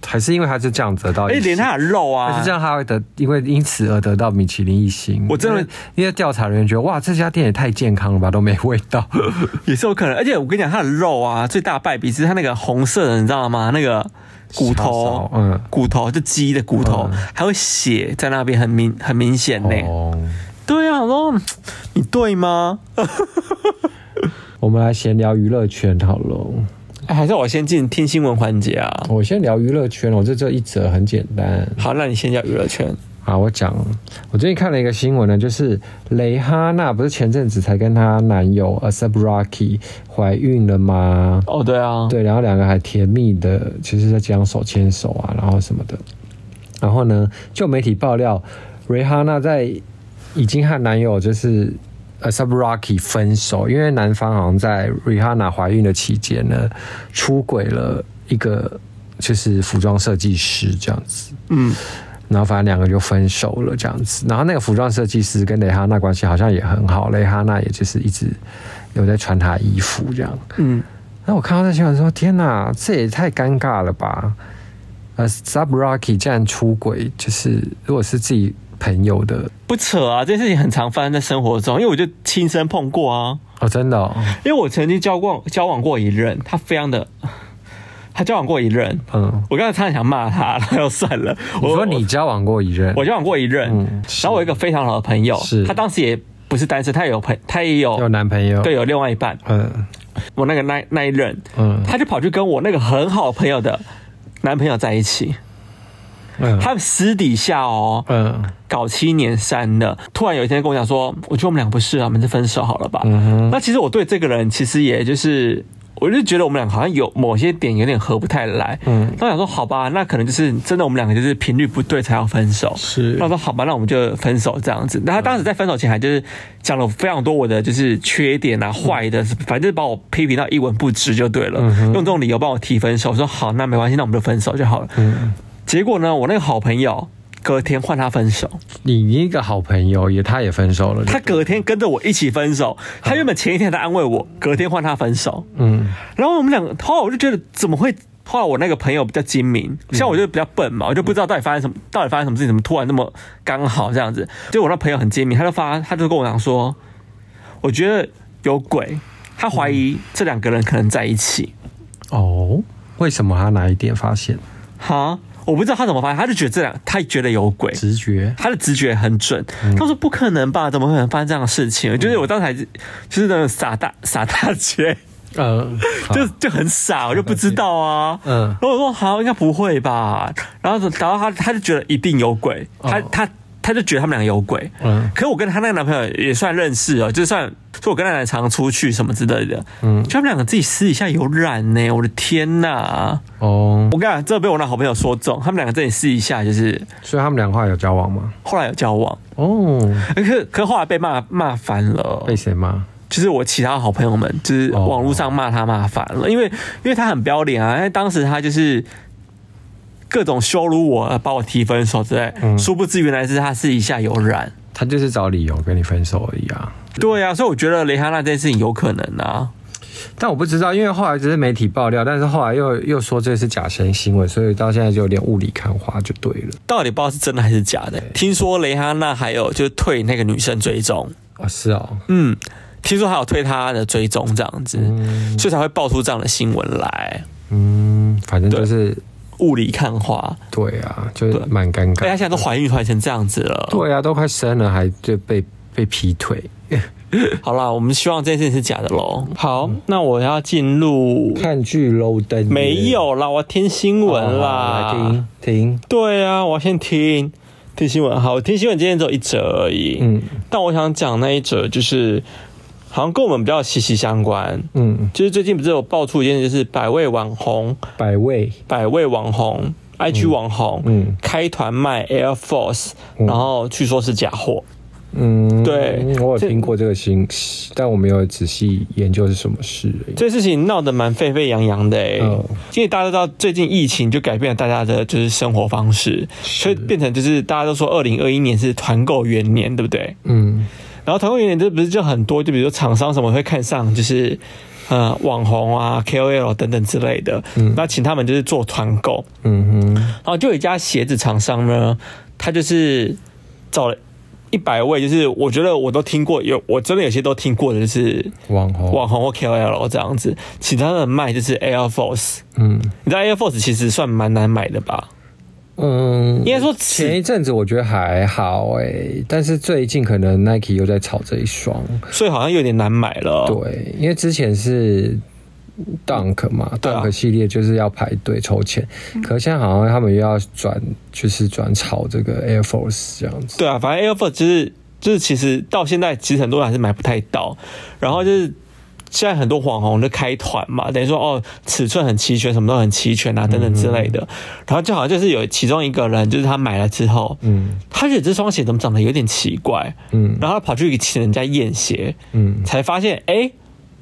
还是因为它是这样得到，哎，连它的肉啊，还是这样，它会得，因为因此而得到米其林一星。我真的，因为调查人员觉得，哇，这家店也太健康了吧，都没味道，也是有可能。而且我跟你讲，它的肉啊，最大败笔是它那个红色的，你知道吗？那个骨头，嗯，骨头就鸡的骨头，嗯、还会血在那边，很明很明显呢。哦、对啊，我说你对吗？我们来闲聊娱乐圈好了。还是我先进听新闻环节啊！我先聊娱乐圈，我这这一则很简单。好，那你先聊娱乐圈。好，我讲，我最近看了一个新闻呢，就是蕾哈娜不是前阵子才跟她男友 A$AP Rocky 怀孕了吗？哦，对啊，对，然后两个还甜蜜的，其实在街上手牵手啊，然后什么的。然后呢，就媒体爆料，蕾哈娜在已经和男友就是。Sub Rocky 分手，因为男方好像在 Rihanna 怀孕的期间呢，出轨了一个就是服装设计师这样子，嗯，然后反正两个就分手了这样子。然后那个服装设计师跟蕾哈娜关系好像也很好，蕾哈娜也就是一直有在穿她衣服这样，嗯。那我看到这新闻说，天哪，这也太尴尬了吧呃，Sub Rocky 竟然出轨，就是如果是自己。朋友的。不扯啊，这件事情很常发生在生活中，因为我就亲身碰过啊。哦，真的，哦，因为我曾经交过交往过一任，他非常的，他交往过一任，嗯，我刚才差点想骂他，然后算了。我说你交往过一任，我交往过一任，嗯，然后我一个非常好的朋友，是。他当时也不是单身，他也有朋，他也有有男朋友，对，有另外一半，嗯，我那个那那一任，嗯，他就跑去跟我那个很好的朋友的男朋友在一起。嗯、他们私底下哦，嗯，搞七年三的，突然有一天跟我讲说，我觉得我们两个不适合，我们就分手好了吧。嗯，那其实我对这个人其实也就是，我就觉得我们俩好像有某些点有点合不太来。嗯，那我想说好吧，那可能就是真的我们两个就是频率不对才要分手。是，那我说好吧，那我们就分手这样子。那他当时在分手前还就是讲了非常多我的就是缺点啊、坏的，反正就是把我批评到一文不值就对了。嗯，用这种理由帮我提分手，我说好，那没关系，那我们就分手就好了。嗯。结果呢，我那个好朋友隔天换他分手。你一个好朋友也，他也分手了。他隔天跟着我一起分手。他原本前一天在安慰我，隔天换他分手。嗯。然后我们两个，后来我就觉得怎么会？后来我那个朋友比较精明，像我就比较笨嘛，我就不知道到底发生什么，到底发生什么事情，怎么突然那么刚好这样子？就我那朋友很精明，他就发，他就跟我讲说，我觉得有鬼，他怀疑这两个人可能在一起。哦，为什么？他哪一点发现？哈？我不知道他怎么发现，他就觉得这两，他觉得有鬼，直觉，他的直觉很准。嗯、他说不可能吧？怎么可能发生这样的事情？嗯、就是我当时还是就是那种傻大傻大姐，嗯，就就很傻，我就不知道啊。嗯，然后我说好，应该不会吧？然后然后他他就觉得一定有鬼，哦、他他。他就觉得他们两个有鬼，嗯，可是我跟她那个男朋友也算认识哦，就算说我跟他俩常出去什么之类的，嗯，就他们两个自己私底下有染呢，我的天呐，哦，我跟你讲，这被我那好朋友说中，他们两个自己私底下就是，所以他们两个后来有交往吗？后来有交往，哦，可可后来被骂骂翻了，被谁骂？就是我其他好朋友们，就是网络上骂他骂翻了，因为因为他很不要脸啊，因为当时他就是。各种羞辱我，把我提分手之类，嗯、殊不知原来是他私底下有染，他就是找理由跟你分手而已啊。对啊，所以我觉得蕾哈娜这件事情有可能啊，但我不知道，因为后来只是媒体爆料，但是后来又又说这是假新新闻，所以到现在就有点雾里看花就对了。到底不知道是真的还是假的？对听说蕾哈娜还有就是退那个女生追踪啊，是哦，嗯，听说还有退她的追踪这样子，嗯、所以才会爆出这样的新闻来。嗯，反正就是。雾里看花，对啊，就是蛮尴尬。大家现在都怀孕怀成这样子了，对啊，都快生了还就被被劈腿。好啦，我们希望这件事情是假的喽。好，嗯、那我要进入看剧喽。灯没有啦，我要听新闻啦。听、哦、听，对啊，我要先听听新闻。好，我听新闻今天只有一则而已。嗯，但我想讲那一则就是。好像跟我们比较息息相关，嗯，就是最近不是有爆出一件，就是百位网红，百位百位网红，IG 网红，嗯，开团卖 Air Force，然后据说是假货，嗯，对，我有听过这个新闻，但我没有仔细研究是什么事。这事情闹得蛮沸沸扬扬的哎，嗯、因为大家都知道最近疫情就改变了大家的就是生活方式，所以变成就是大家都说二零二一年是团购元年，对不对？嗯，然后团购元年这不是就很多，就比如说厂商什么会看上就是呃网红啊 KOL 等等之类的，嗯，那请他们就是做团购，嗯哼，然后就有一家鞋子厂商呢，他就是找了。一百位，就是我觉得我都听过，有我真的有些都听过的，就是网红网红或 KOL 这样子。其他的卖就是 Air Force，嗯，你知道 Air Force 其实算蛮难买的吧？嗯，应该说前一阵子我觉得还好哎、欸，但是最近可能 Nike 又在炒这一双，所以好像有点难买了。对，因为之前是。Dunk 嘛，Dunk 系列就是要排队抽签，啊、可是现在好像他们又要转，就是转炒这个 Air Force 这样子。对啊，反正 Air Force 就是就是其实到现在其实很多人还是买不太到，然后就是现在很多网红都开团嘛，等于说哦尺寸很齐全，什么都很齐全啊等等之类的，嗯、然后就好像就是有其中一个人就是他买了之后，嗯，他觉得这双鞋怎么长得有点奇怪，嗯，然后他跑去请人家验鞋，嗯，才发现哎。欸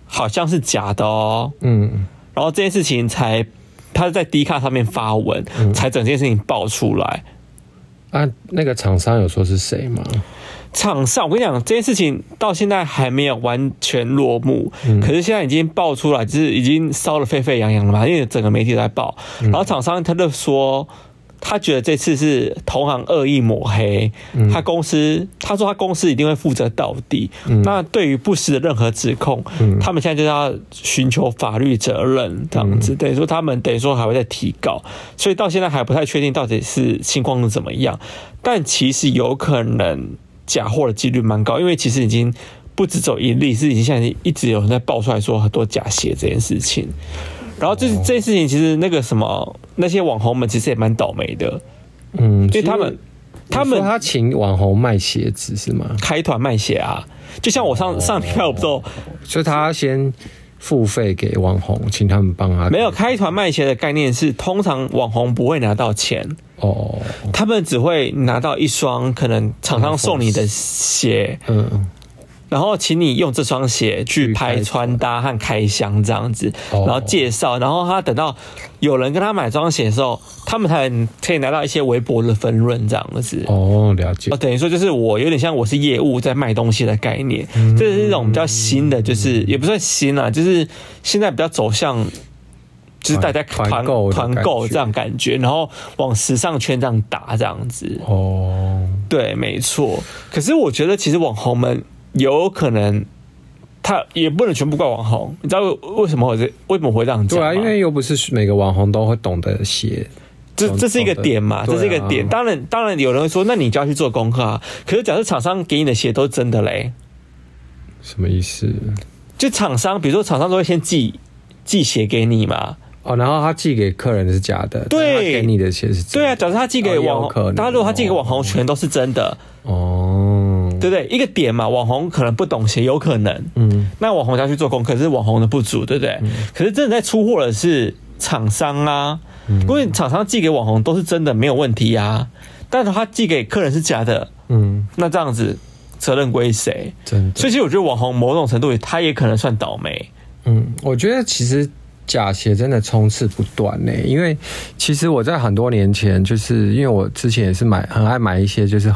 好像是假的哦，嗯，然后这件事情才他在 D 卡上面发文，嗯、才整件事情爆出来。啊，那个厂商有说是谁吗？厂商，我跟你讲，这件事情到现在还没有完全落幕，嗯、可是现在已经爆出来，就是已经烧得沸沸扬扬了嘛，因为整个媒体都在报，然后厂商他就说。他觉得这次是同行恶意抹黑，嗯、他公司他说他公司一定会负责到底。嗯、那对于不实的任何指控，嗯、他们现在就要寻求法律责任，这样子、嗯、等于说他们等于说还会再提告，所以到现在还不太确定到底是情况是怎么样。但其实有可能假货的几率蛮高，因为其实已经不止走一例，是已经现在一直有人在爆出来说很多假鞋这件事情。然后这这件事情，其实那个什么那些网红们其实也蛮倒霉的，嗯，因为他们他们他请网红卖鞋子是吗？开团卖鞋啊，就像我上、哦、上礼拜我不知道，所以他先付费给网红，请他们帮他没有开团卖鞋的概念是，通常网红不会拿到钱。哦，他们只会拿到一双可能厂商送你的鞋，嗯。然后请你用这双鞋去拍穿搭和开箱这样子，然后介绍，然后他等到有人跟他买这双鞋的时候，他们才可以拿到一些微薄的分润这样子。哦，了解。哦，等于说就是我有点像我是业务在卖东西的概念，这是一种比较新的，就是也不算新啦，就是现在比较走向，就是大家团购团购这样感觉，然后往时尚圈这样打这样子。哦，对，没错。可是我觉得其实网红们。有可能，他也不能全部怪网红。你知道为什么会这为什么会这样讲？对啊，因为又不是每个网红都会懂得写，这这是一个点嘛，这是一个点。当然，当然有人会说，那你就要去做功课啊。可是，假设厂商给你的鞋都是真的嘞，什么意思？就厂商，比如说厂商都会先寄寄鞋给你嘛。哦，然后他寄给客人是假的，对，给你的鞋是真的。对啊，假设他寄给网红，他如果他寄给网红，全都是真的哦。对不对？一个点嘛，网红可能不懂鞋，有可能。嗯，那网红要去做功课，是网红的不足，对不对？嗯、可是真的在出货的是厂商啊，嗯、因为厂商寄给网红都是真的，没有问题啊。但是他寄给客人是假的，嗯，那这样子责任归谁？真的。所以其实我觉得网红某种程度他也可能算倒霉。嗯，我觉得其实。假鞋真的充斥不断呢，因为其实我在很多年前，就是因为我之前也是买很爱买一些就是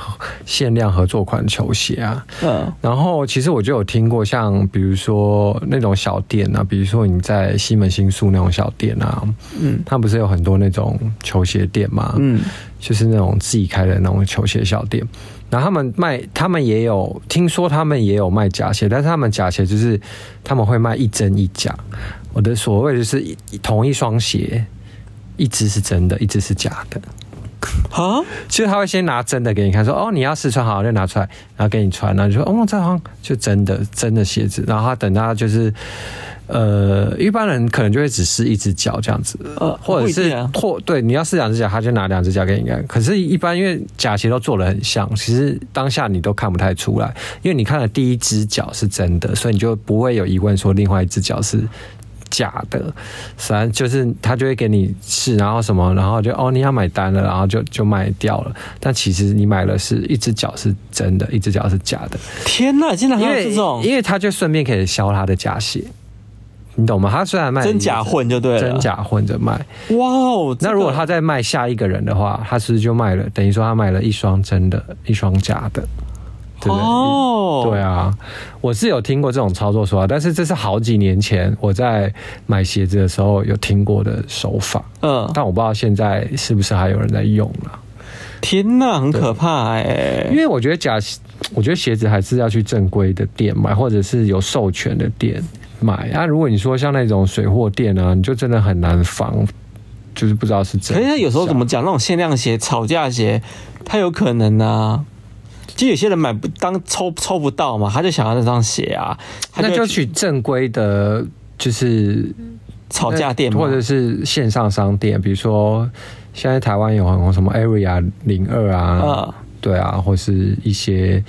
限量合作款球鞋啊，嗯，然后其实我就有听过像比如说那种小店啊，比如说你在西门新宿那种小店啊，嗯，它不是有很多那种球鞋店嘛，嗯，就是那种自己开的那种球鞋小店，然后他们卖，他们也有听说他们也有卖假鞋，但是他们假鞋就是他们会卖一真一假。我的所谓就是同一双鞋，一只是真的，一只是假的。啊？其实他会先拿真的给你看，说哦，你要试穿好，就拿出来，然后给你穿，然后就说哦，这双就真的真的鞋子。然后他等他就是，呃，一般人可能就会只试一只脚这样子，呃，或者是或对，你要试两只脚，他就拿两只脚给你看。可是，一般因为假鞋都做的很像，其实当下你都看不太出来，因为你看了第一只脚是真的，所以你就不会有疑问说另外一只脚是。假的，反正就是他就会给你试，然后什么，然后就哦你要买单了，然后就就卖掉了。但其实你买了是一只脚是真的，一只脚是假的。天哪，竟然还有这种，因为他就顺便可以销他的假鞋。你懂吗？他虽然卖真假混就对了，真假混着卖。哇哦！那如果他再卖下一个人的话，他是不是就卖了？等于说他卖了一双真的，一双假的，对不对？哦，对啊，我是有听过这种操作手法，但是这是好几年前我在买鞋子的时候有听过的手法。嗯，但我不知道现在是不是还有人在用了。天哪，很可怕哎！因为我觉得假，我觉得鞋子还是要去正规的店买，或者是有授权的店。买啊！如果你说像那种水货店啊，你就真的很难防，就是不知道是真。可是他有时候怎么讲那种限量鞋、吵架鞋，它有可能啊。其实有些人买不当抽抽不到嘛，他就想要那双鞋啊，那就去正规的，就是吵架店或者是线上商店，比如说现在台湾有很多什么 Area 零二啊，嗯、对啊，或是一些。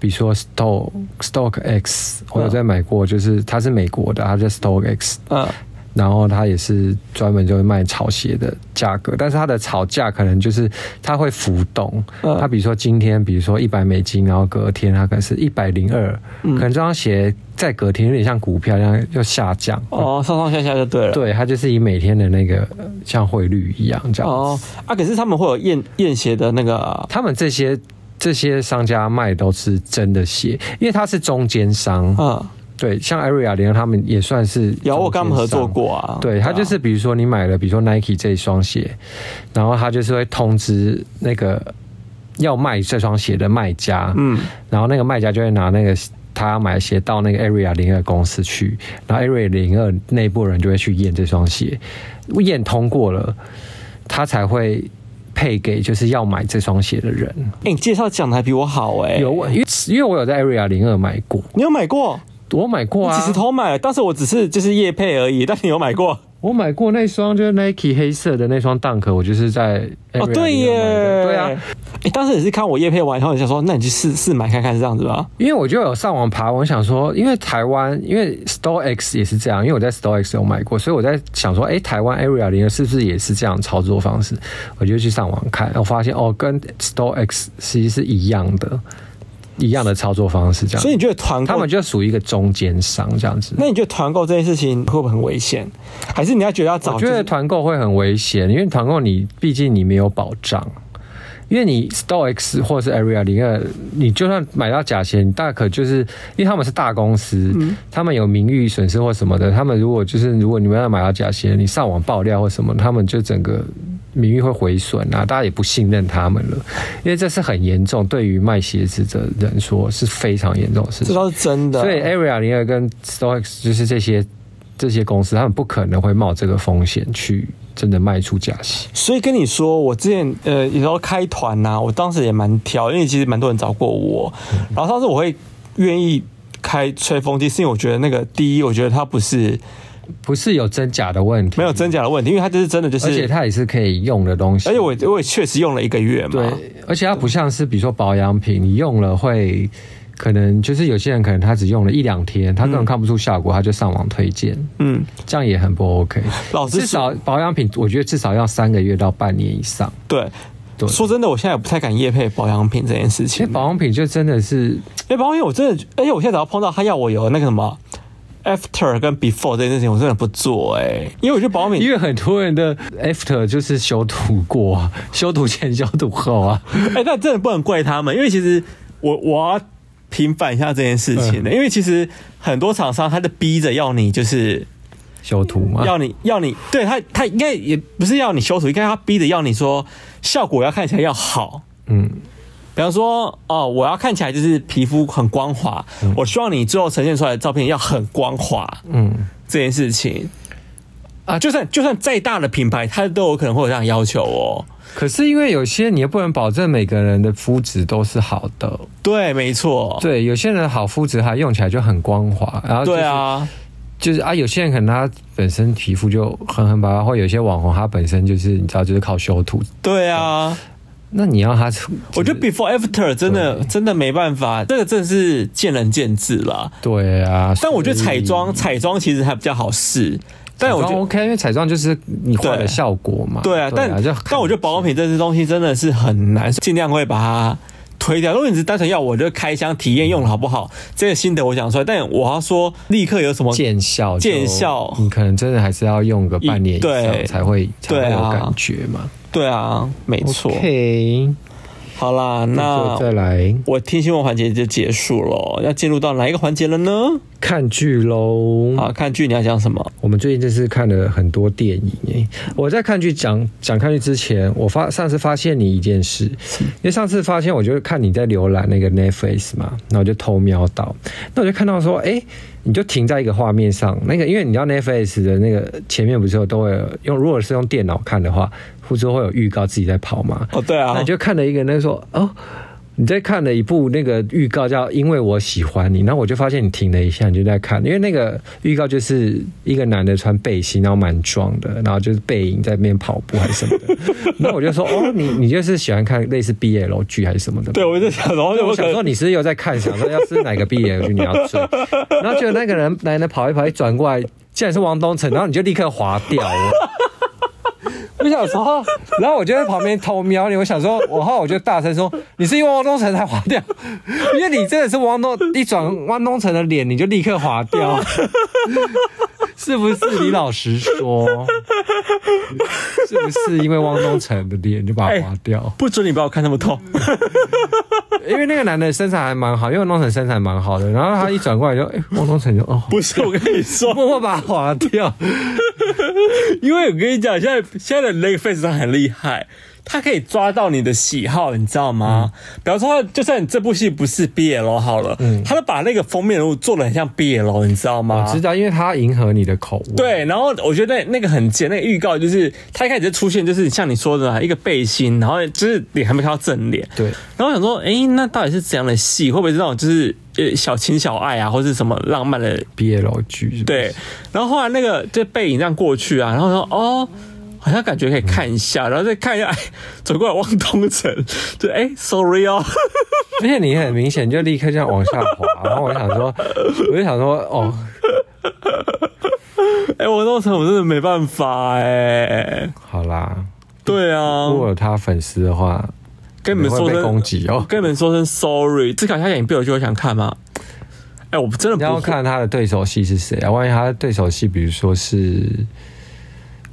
比如说 Stock Stock X，我有在买过，就是它是美国的，它叫 Stock X，嗯，然后它也是专门就是卖炒鞋的价格，但是它的炒价可能就是它会浮动，它比如说今天比如说一百美金，然后隔天它可能是一百零二，可能这双鞋在隔天有点像股票一样又下降，哦，上上下下就对了，对，它就是以每天的那个像汇率一样这样，哦，啊，可是他们会有验验鞋的那个，他们这些。这些商家卖都是真的鞋，因为他是中间商。嗯，对，像 Area 零二他们也算是有我跟他们合作过啊。对，他就是比如说你买了，比如说 Nike 这一双鞋，然后他就是会通知那个要卖这双鞋的卖家，嗯，然后那个卖家就会拿那个他要买的鞋到那个 Area 零二公司去，然后 Area 零二内部人就会去验这双鞋，验通过了，他才会。配给就是要买这双鞋的人。哎、欸，你介绍讲的还比我好哎、欸。有，因为因为我有在 Area 零二买过。你有买过？我买过啊。其实偷买，但是我只是就是夜配而已。但你有买过？我买过那双就是 Nike 黑色的那双 Dunk，我就是在哦对耶，对啊，哎，当时也是看我夜配完，然后你想说，那你去试试买看看是这样子吧。因为我就有上网爬，我想说，因为台湾，因为 Store X 也是这样，因为我在 Store X 有买过，所以我在想说，哎，台湾 Area 零二是不是也是这样操作方式？我就去上网看，我发现哦，跟 Store X 其实是一样的。一样的操作方式，这样。所以你觉得团购他们就属于一个中间商这样子？那你觉得团购这件事情会不会很危险？还是你要觉得要找？我觉得团购会很危险，因为团购你毕竟你没有保障，因为你 Store X 或者是 Area 零二，你就算买到假鞋，你大可就是因为他们是大公司，嗯、他们有名誉损失或什么的。他们如果就是如果你们要买到假鞋，你上网爆料或什么，他们就整个。名誉会毁损啊，大家也不信任他们了，因为这是很严重，对于卖鞋子的人说是非常严重的事情。这都是真的。所以 Area 零二跟 StockX 就是这些这些公司，他们不可能会冒这个风险去真的卖出假鞋。所以跟你说，我之前呃有时候开团呐、啊，我当时也蛮挑，因为其实蛮多人找过我。然后当时我会愿意开吹风机，是因为我觉得那个第一，我觉得它不是。不是有真假的问题，没有真假的问题，因为它这是真的，就是，而且它也是可以用的东西。而且我我也确实用了一个月嘛。对，而且它不像是比如说保养品，你用了会可能就是有些人可能他只用了一两天，他根本看不出效果，他就上网推荐。嗯，这样也很不 OK。老至少保养品，我觉得至少要三个月到半年以上。对，对。说真的，我现在也不太敢夜配保养品这件事情。保养品就真的是，哎，保养品我真的，而且我现在只要碰到他要我有那个什么。After 跟 Before 这件事情，我真的不做哎、欸，因为我觉得保养品，因为很多人的 After 就是修图过啊，修图前、修图后啊，哎、欸，但真的不能怪他们，因为其实我我要平反一下这件事情的，嗯、因为其实很多厂商他就逼着要你就是修图嘛，要你要你对他他应该也不是要你修图，应该他逼着要你说效果要看起来要好，嗯。比方说，哦，我要看起来就是皮肤很光滑，嗯、我希望你最后呈现出来的照片要很光滑，嗯，这件事情。啊，就算就算再大的品牌，它都有可能会有这样要求哦。可是因为有些你也不能保证每个人的肤质都是好的，对，没错，对，有些人好肤质他用起来就很光滑，然后、就是、对啊，就是啊，有些人可能他本身皮肤就很很白，或有些网红他本身就是你知道就是靠修图，对啊。那你要他，我觉得 before after 真的真的没办法，这个真的是见仁见智啦。对啊，但我觉得彩妆彩妆其实还比较好试，但我觉得 OK，因为彩妆就是你画的效果嘛。对啊，对啊但但我觉得保养品这些东西真的是很难，尽量会把它推掉。如果你是单纯要我就开箱体验用的好不好，这个心得我讲出来。但我要说立刻有什么见效，见效，你可能真的还是要用个半年以上才会才会有感觉嘛。对啊，没错。Okay 好啦，那再来，我听新闻环节就结束了，要进入到哪一个环节了呢？看剧喽！啊，看剧你要讲什么？我们最近就是看了很多电影诶。我在看剧讲讲看剧之前，我发上次发现你一件事，因为上次发现我就看你在浏览那个 Netflix 嘛，然后我就偷瞄到，那我就看到说，哎，你就停在一个画面上，那个因为你知道 Netflix 的那个前面不是都会有用，如果是用电脑看的话，或者会有预告自己在跑嘛？哦，对啊，那你就看了一个那个说哦。你在看了一部那个预告叫《因为我喜欢你》，然后我就发现你停了一下，你就在看，因为那个预告就是一个男的穿背心，然后蛮壮的，然后就是背影在那边跑步还是什么的。然后我就说：“哦，你你就是喜欢看类似 BL 剧还是什么的？”对，我就想，然后我想说你是又在看，想说要是哪个 BL 剧你要追，然后就那个人男的跑一跑一转过来，竟然是王东城，然后你就立刻划掉了。我想说，然后我就在旁边偷瞄你。我想说，我后来我就大声说：“你是因为汪东城才滑掉，因为你真的是汪东一转汪东城的脸，你就立刻滑掉，是不是？李老实说，是不是因为汪东城的脸就把它滑掉？不准你把我看那么透，因为那个男的身材还蛮好，因为汪东城身材蛮好的。然后他一转过来就，哎，汪东城就哦，不是，我跟你说，默默把它滑掉。因为我跟你讲，现在现在的那个 face 上很厉害，他可以抓到你的喜好，你知道吗？嗯、比方说，就算你这部戏不是 BL 好了，嗯，他都把那个封面人物做的很像 BL，你知道吗？我知道，因为他迎合你的口味。对，然后我觉得那个很贱，那个预告就是他一开始就出现，就是像你说的一个背心，然后就是脸还没看到正脸。对，然后我想说，哎、欸，那到底是怎样的戏？会不会是那种就是？呃，小情小爱啊，或是什么浪漫的 BL 剧，对。然后后来那个就背影这样过去啊，然后说哦，好像感觉可以看一下，然后再看一下，哎，走过来汪东城，就哎，sorry 哦。而且你很明显就立刻这样往下滑，然后我就想说，我就想说，哦，哎，汪东城，我真的没办法哎。好啦，对啊，如果有他粉丝的话。跟你们说声攻击哦，跟你们说声 sorry。这卡下演 BL 剧我想看吗？哎，我真的不要看他的对手戏是谁啊？万一他的对手戏，比如说是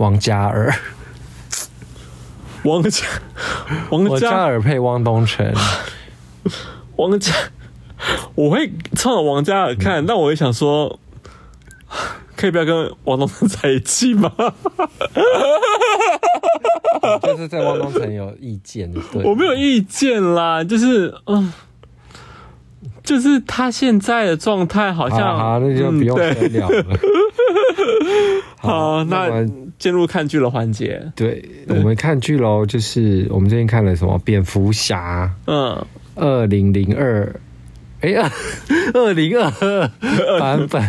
王嘉尔，王嘉，王嘉尔配汪东城，王嘉，我会冲着王嘉尔看，嗯、但我会想说。可以不要跟汪东城在一起吗？就是在汪东城有意见，对，我没有意见啦，就是嗯，就是他现在的状态好像好，好，那就不用聊了。嗯、好，好，那进入看剧的环节。对，我们看剧喽，就是我们最近看了什么？蝙蝠侠，嗯，二零零二。哎呀，二零二二版本，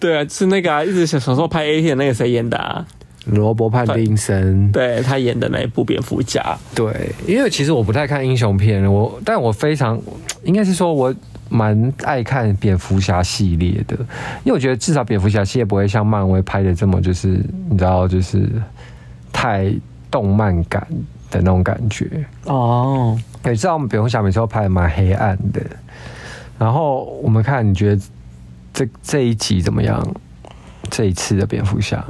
对啊，是那个啊，一直小时候拍 A 片那个谁演的啊？罗伯·派丁森，对他演的那一部蝙蝠侠。对，因为其实我不太看英雄片，我但我非常应该是说我蛮爱看蝙蝠侠系列的，因为我觉得至少蝙蝠侠系列不会像漫威拍的这么就是你知道就是太动漫感的那种感觉哦。你知道我们蝙蝠侠每次都拍的蛮黑暗的。然后我们看，你觉得这这一集怎么样？这一次的蝙蝠侠，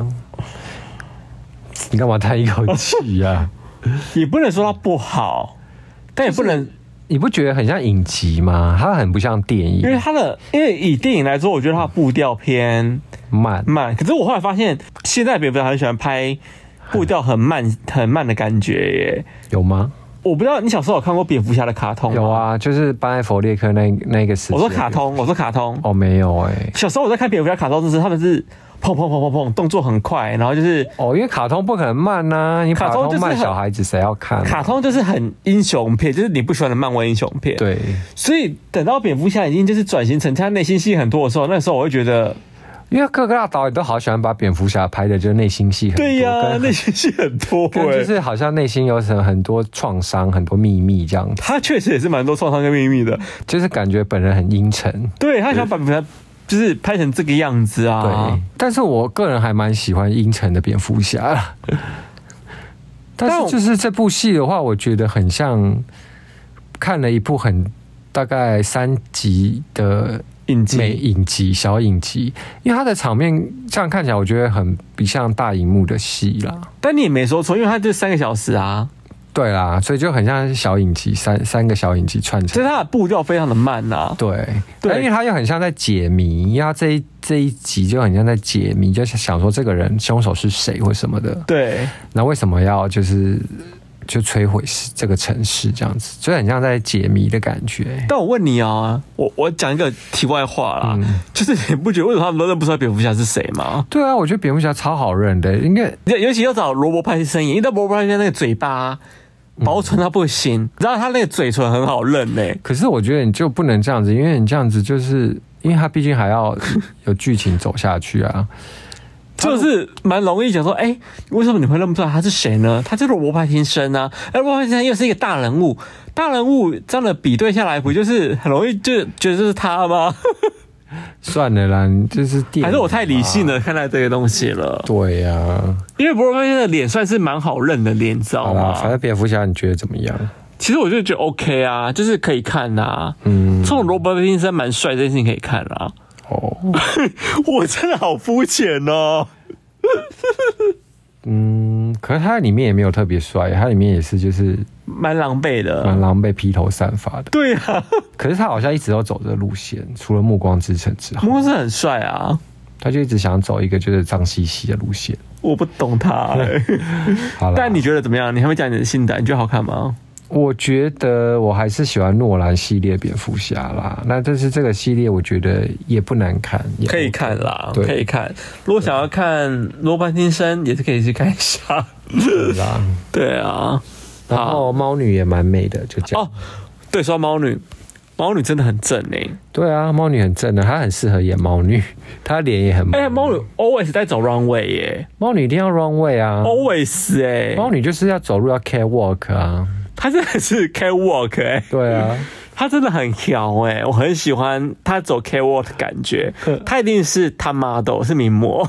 你干嘛叹一口气呀、啊？也不能说它不好，但也不能，你不觉得很像影集吗？它很不像电影，因为它的，因为以电影来说，我觉得它的步调偏慢慢。可是我后来发现，现在蝙蝠侠很喜欢拍步调很慢很慢的感觉耶，有吗？我不知道你小时候有看过蝙蝠侠的卡通？有啊，就是班艾佛列克那那个时期。我说卡通，我说卡通。哦，没有哎、欸。小时候我在看蝙蝠侠卡通的时候，他们是砰砰砰砰砰，动作很快，然后就是哦，因为卡通不可能慢呐、啊，你卡通慢，小孩子谁要看、啊？卡通就是很英雄片，就是你不喜欢的漫威英雄片。对，所以等到蝙蝠侠已经就是转型成他内心戏很多的时候，那时候我会觉得。因为各个大导演都好喜欢把蝙蝠侠拍的，就是内心戏很多，对呀、啊，内心戏很多，就是好像内心有什么很多创伤、很多秘密这样。他确实也是蛮多创伤跟秘密的，就是感觉本人很阴沉。对，他想把蝙蝠侠就是拍成这个样子啊。对，但是我个人还蛮喜欢阴沉的蝙蝠侠。但是就是这部戏的话，我觉得很像看了一部很大概三集的影集，美影集小影集，因为它的场面这样看起来，我觉得很不像大荧幕的戏啦。但你也没说错，因为它就三个小时啊。对啦，所以就很像小影集，三三个小影集串成，所以它的步调非常的慢呐、啊。对，对，因为它又很像在解谜，因为它这一这一集就很像在解谜，就想说这个人凶手是谁或什么的。对，那为什么要就是就摧毁这个城市这样子，就很像在解谜的感觉。但我问你啊，我我讲一个题外话啦，嗯、就是你不觉得为什么他们都认不出来蝙蝠侠是谁吗？对啊，我觉得蝙蝠侠超好认的，应该尤其要找罗伯派森演，因为罗伯派森那个嘴巴。薄唇到不行，你知道他那个嘴唇很好认呢。可是我觉得你就不能这样子，因为你这样子就是，因为他毕竟还要 有剧情走下去啊。就是蛮容易讲说，哎、欸，为什么你会认不出来他是谁呢？他就是罗伯派汀森啊，而罗伯派汀森又是一个大人物，大人物这样的比对下来，不就是很容易就觉得就是他吗？算了啦，就是还是我太理性了看待这个东西了。对呀、啊，因为罗伯派汀的脸算是蛮好认的脸，知道吗？反正蝙蝠侠你觉得怎么样？其实我就觉得 OK 啊，就是可以看呐、啊。嗯，这种罗伯派汀森蛮帅，这件事情可以看啦。哦，我真的好肤浅哦。嗯，可是他里面也没有特别帅，他里面也是就是蛮狼狈的，蛮狼狈，披头散发的。对啊，可是他好像一直都走这个路线，除了《暮光之城》之后，暮光之城很帅啊，他就一直想走一个就是脏兮兮的路线。我不懂他、欸，好了，但你觉得怎么样？你还没讲你的心得，你觉得好看吗？我觉得我还是喜欢诺兰系列蝙蝠侠啦。那但是这个系列我觉得也不难看，也可以看啦，可以看。如果想要看罗伯·派汀森，也是可以去看一下。是啦，对啊。然后猫女也蛮美的，就这样。哦，对，说猫女，猫女真的很正哎。对啊，猫女很正的，她很适合演猫女，她脸也很美。哎，猫女 always 在走 runway 耶，猫女一定要 runway 啊，always 哎，猫女就是要走路要 catwalk 啊。他真的是 catwalk 哎，对啊，他真的很调哎，我很喜欢他走 catwalk 的感觉。他一定是他 model 是名模，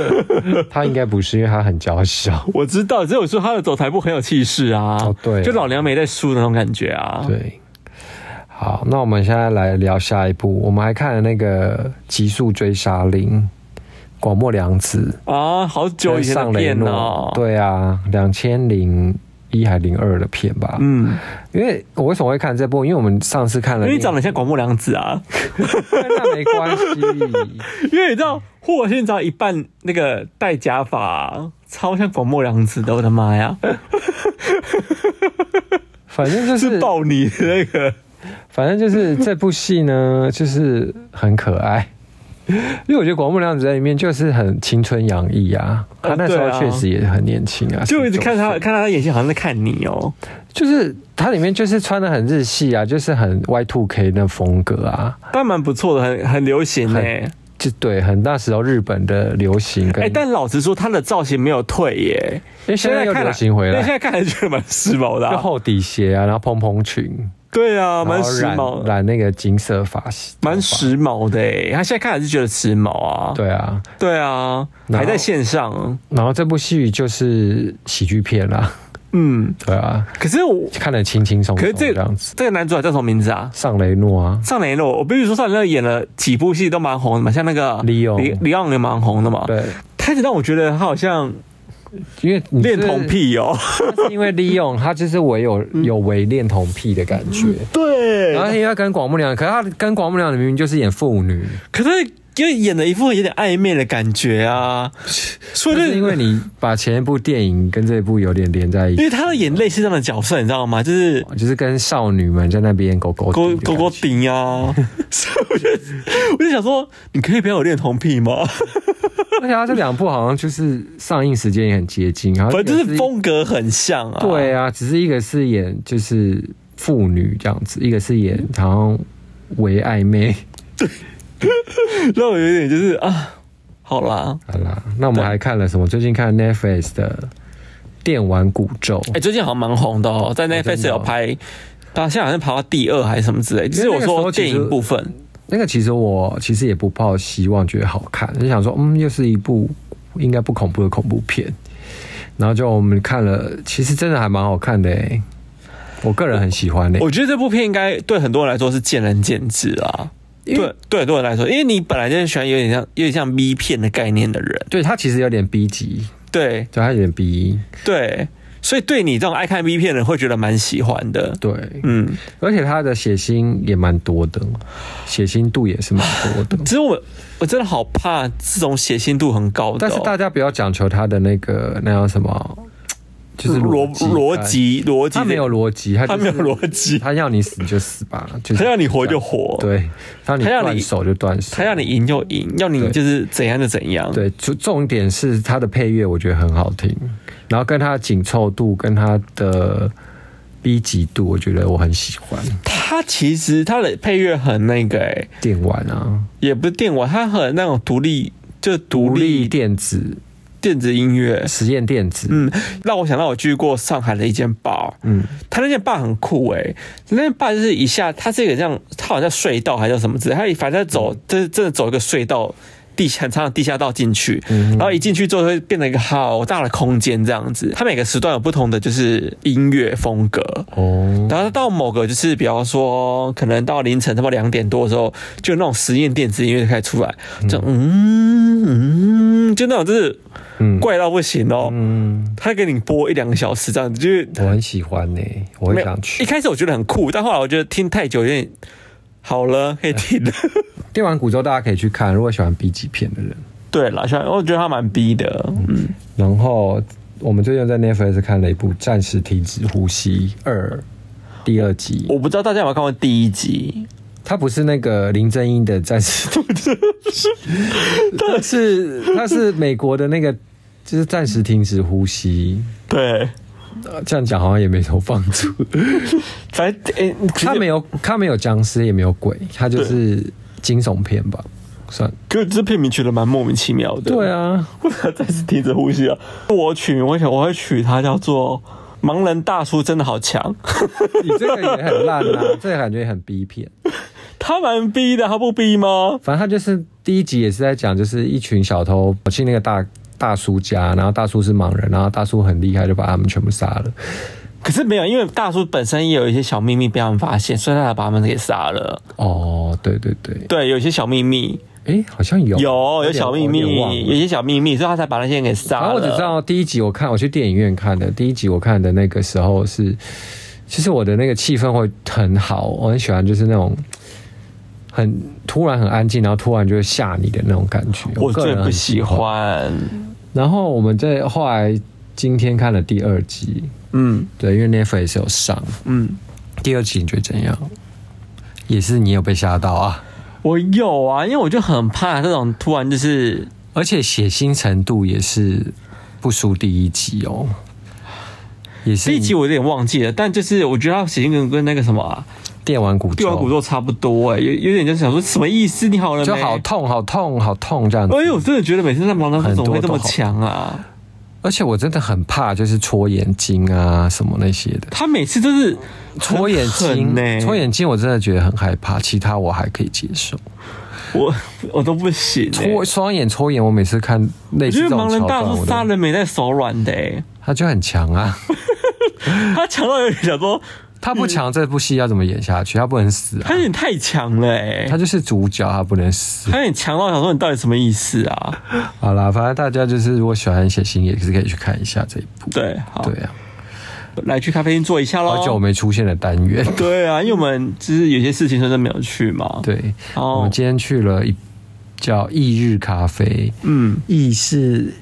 他应该不是，因为他很娇小。我知道，只有说他的走台步很有气势啊，哦对，就老娘没在输的那种感觉啊。对，好，那我们现在来聊下一部，我们还看了那个《极速追杀令》，广末凉子啊，好久以前的片哦，对啊，两千零。一还零二的片吧，嗯，因为我为什么会看这部？因为我们上次看了，因为你长得像广末凉子啊，那没关系，因为你知道霍尔现在一半那个戴假发，超像广末凉子的，我的妈呀！反正就是抱你的那个，反正就是这部戏呢，就是很可爱。因为我觉得广木凉子在里面就是很青春洋溢啊，他那时候确实也很年轻啊，就一直看他看他的眼睛，好像在看你哦。就是他里面就是穿的很日系啊，就是很 Y two K 那风格啊，但蛮不错的，很很流行哎，就对，很大时候日本的流行。哎，但老实说，他的造型没有退耶，因为现在又流行回来，现在看还是觉得蛮时髦的，就厚底鞋啊，然后蓬蓬裙。对啊，蛮时髦，染那个金色发型，蛮时髦的诶。他现在看还是觉得时髦啊。对啊，对啊，还在线上。然后这部戏就是喜剧片啦。嗯，对啊。可是我看得轻轻松松，可是这样子，这个男主角叫什么名字啊？尚雷诺啊，尚雷诺。我比如说尚雷诺演了几部戏都蛮红的嘛，像那个李勇，李昂也蛮红的嘛。对，他就让我觉得他好像。因为恋童癖哦，因为利用他就是唯有有为恋童癖的感觉，对。然后因为他跟广木凉，可是他跟广木凉明明就是演妇女，可是因为演的一副有点暧昧的感觉啊。所以是因为你把前一部电影跟这一部有点连在一起，因为他要演类似这样的角色，你知道吗？就是就是跟少女们在那边勾勾勾勾勾顶啊。所以我就我就想说，你可以不要有恋童癖吗？而且他这两部好像就是上映时间也很接近，然后反正就是风格很像啊。对啊，只是一个是演就是妇女这样子，一个是演好像为暧昧。对，让我有点就是啊，好啦好啦，那我们还看了什么？最近看 Netflix 的《电玩古咒》。哎，最近好像蛮红的哦，在 Netflix 有拍，他现在好像排到第二还是什么之类。就是我说电影部分。那个其实我其实也不抱希望，觉得好看，就想说，嗯，又是一部应该不恐怖的恐怖片。然后就我们看了，其实真的还蛮好看的诶，我个人很喜欢诶。我觉得这部片应该对很多人来说是见仁见智啊。对对，对我来说，因为你本来就是喜欢有点像有点像 B 片的概念的人，对，他其实有点 B 级，对，就他有点 B，对。所以对你这种爱看 B 片的人会觉得蛮喜欢的，对，嗯，而且他的血腥也蛮多的，血腥度也是蛮多的。其实我我真的好怕这种血腥度很高的，但是大家不要讲求他的那个那叫什么，就是逻逻辑逻辑，他没有逻辑，他他没有逻辑，他要你死就死吧，他要你活就活，对，他要你断手就断手，他要你赢就赢，要你就是怎样就怎样，对，就重点是他的配乐，我觉得很好听。然后跟它的紧凑度，跟它的 B 级度，我觉得我很喜欢。它其实它的配乐很那个哎，电玩啊，也不是电玩，它很那种独立，就独立电子电子音乐，实验电子。嗯，让我想到我去过上海的一间 bar，嗯，他那间 bar 很酷哎，那间 bar 就是一下，它是一个这样，它好像隧道还是叫什么字，它反正走，就是真的走一个隧道。地很长的地下道进去，然后一进去之后会变成一个好大的空间，这样子。它每个时段有不同的就是音乐风格哦。然后到某个就是，比方说可能到凌晨差不多两点多的时候，就那种实验电子音乐就开始出来，就嗯嗯，就那种就是怪到不行哦。嗯，他给你播一两个小时这样子，就是我很喜欢呢，我很想去。一开始我觉得很酷，但后来我觉得听太久有点。好了，可以停了。电玩古咒大家可以去看，如果喜欢 B 级片的人。对啦，喜欢，我觉得他蛮逼的。嗯，然后我们最近在 Netflix 看了一部《暂时停止呼吸二》第二集。我不知道大家有没有看过第一集？他不是那个林正英的《暂时停止呼吸》，它是他是美国的那个，就是《暂时停止呼吸》。对。这样讲好像也没什么帮助。反正，诶，他没有，他没有僵尸，也没有鬼，他就是惊悚片吧？算。可是这片名取得蛮莫名其妙的。对啊，为啥再次停止呼吸啊？我取，我想我会取它叫做《盲人大叔真的好强》。你这个也很烂啊，这个感觉也很逼片。他蛮逼的，他不逼吗？反正他就是第一集也是在讲，就是一群小偷跑去那个大。大叔家，然后大叔是盲人，然后大叔很厉害，就把他们全部杀了。可是没有，因为大叔本身也有一些小秘密被他们发现，所以他才把他们给杀了。哦，对对对，对，有一些小秘密，哎，好像有有有小秘密，有些小秘密，所以他才把那些人给杀了。我只知道第一集我看，我去电影院看的，第一集我看的那个时候是，其实我的那个气氛会很好，我很喜欢，就是那种。很突然，很安静，然后突然就会吓你的那种感觉，我个人不喜欢。然后我们在后来今天看了第二集，嗯，对，因为 Netflix 有上，嗯，第二集你觉得怎样？也是你有被吓到啊？我有啊，因为我就很怕这种突然就是，而且血腥程度也是不输第一集哦。也是第一集我有点忘记了，但就是我觉得他血腥跟跟那个什么啊。电玩骨，电玩古都差不多哎、欸，有有点就是想说什么意思？你好了没？就好痛，好痛，好痛这样子。哎呦，我真的觉得每次在盲人怎么会这么强啊？而且我真的很怕，就是戳眼睛啊什么那些的。他每次都是戳眼睛呢，戳眼睛我真的觉得很害怕。其他我还可以接受，我我都不行、欸。戳双眼，戳眼，我每次看类似这种我觉得盲人大叔杀人没在手软的、欸，他就很强啊，他强到有点想说。他不强，这部戏要怎么演下去？他不能死啊！他有点太强了哎！他就是主角，他不能死。他有点强到想说，你到底什么意思啊？好啦，反正大家就是如果喜欢血腥，也是可以去看一下这一部。对，好，对啊，来去咖啡厅坐一下喽。好久没出现的单元。对啊，因为我们就是有些事情真的没有去嘛。对，我们今天去了一叫翌日咖啡。嗯，翌是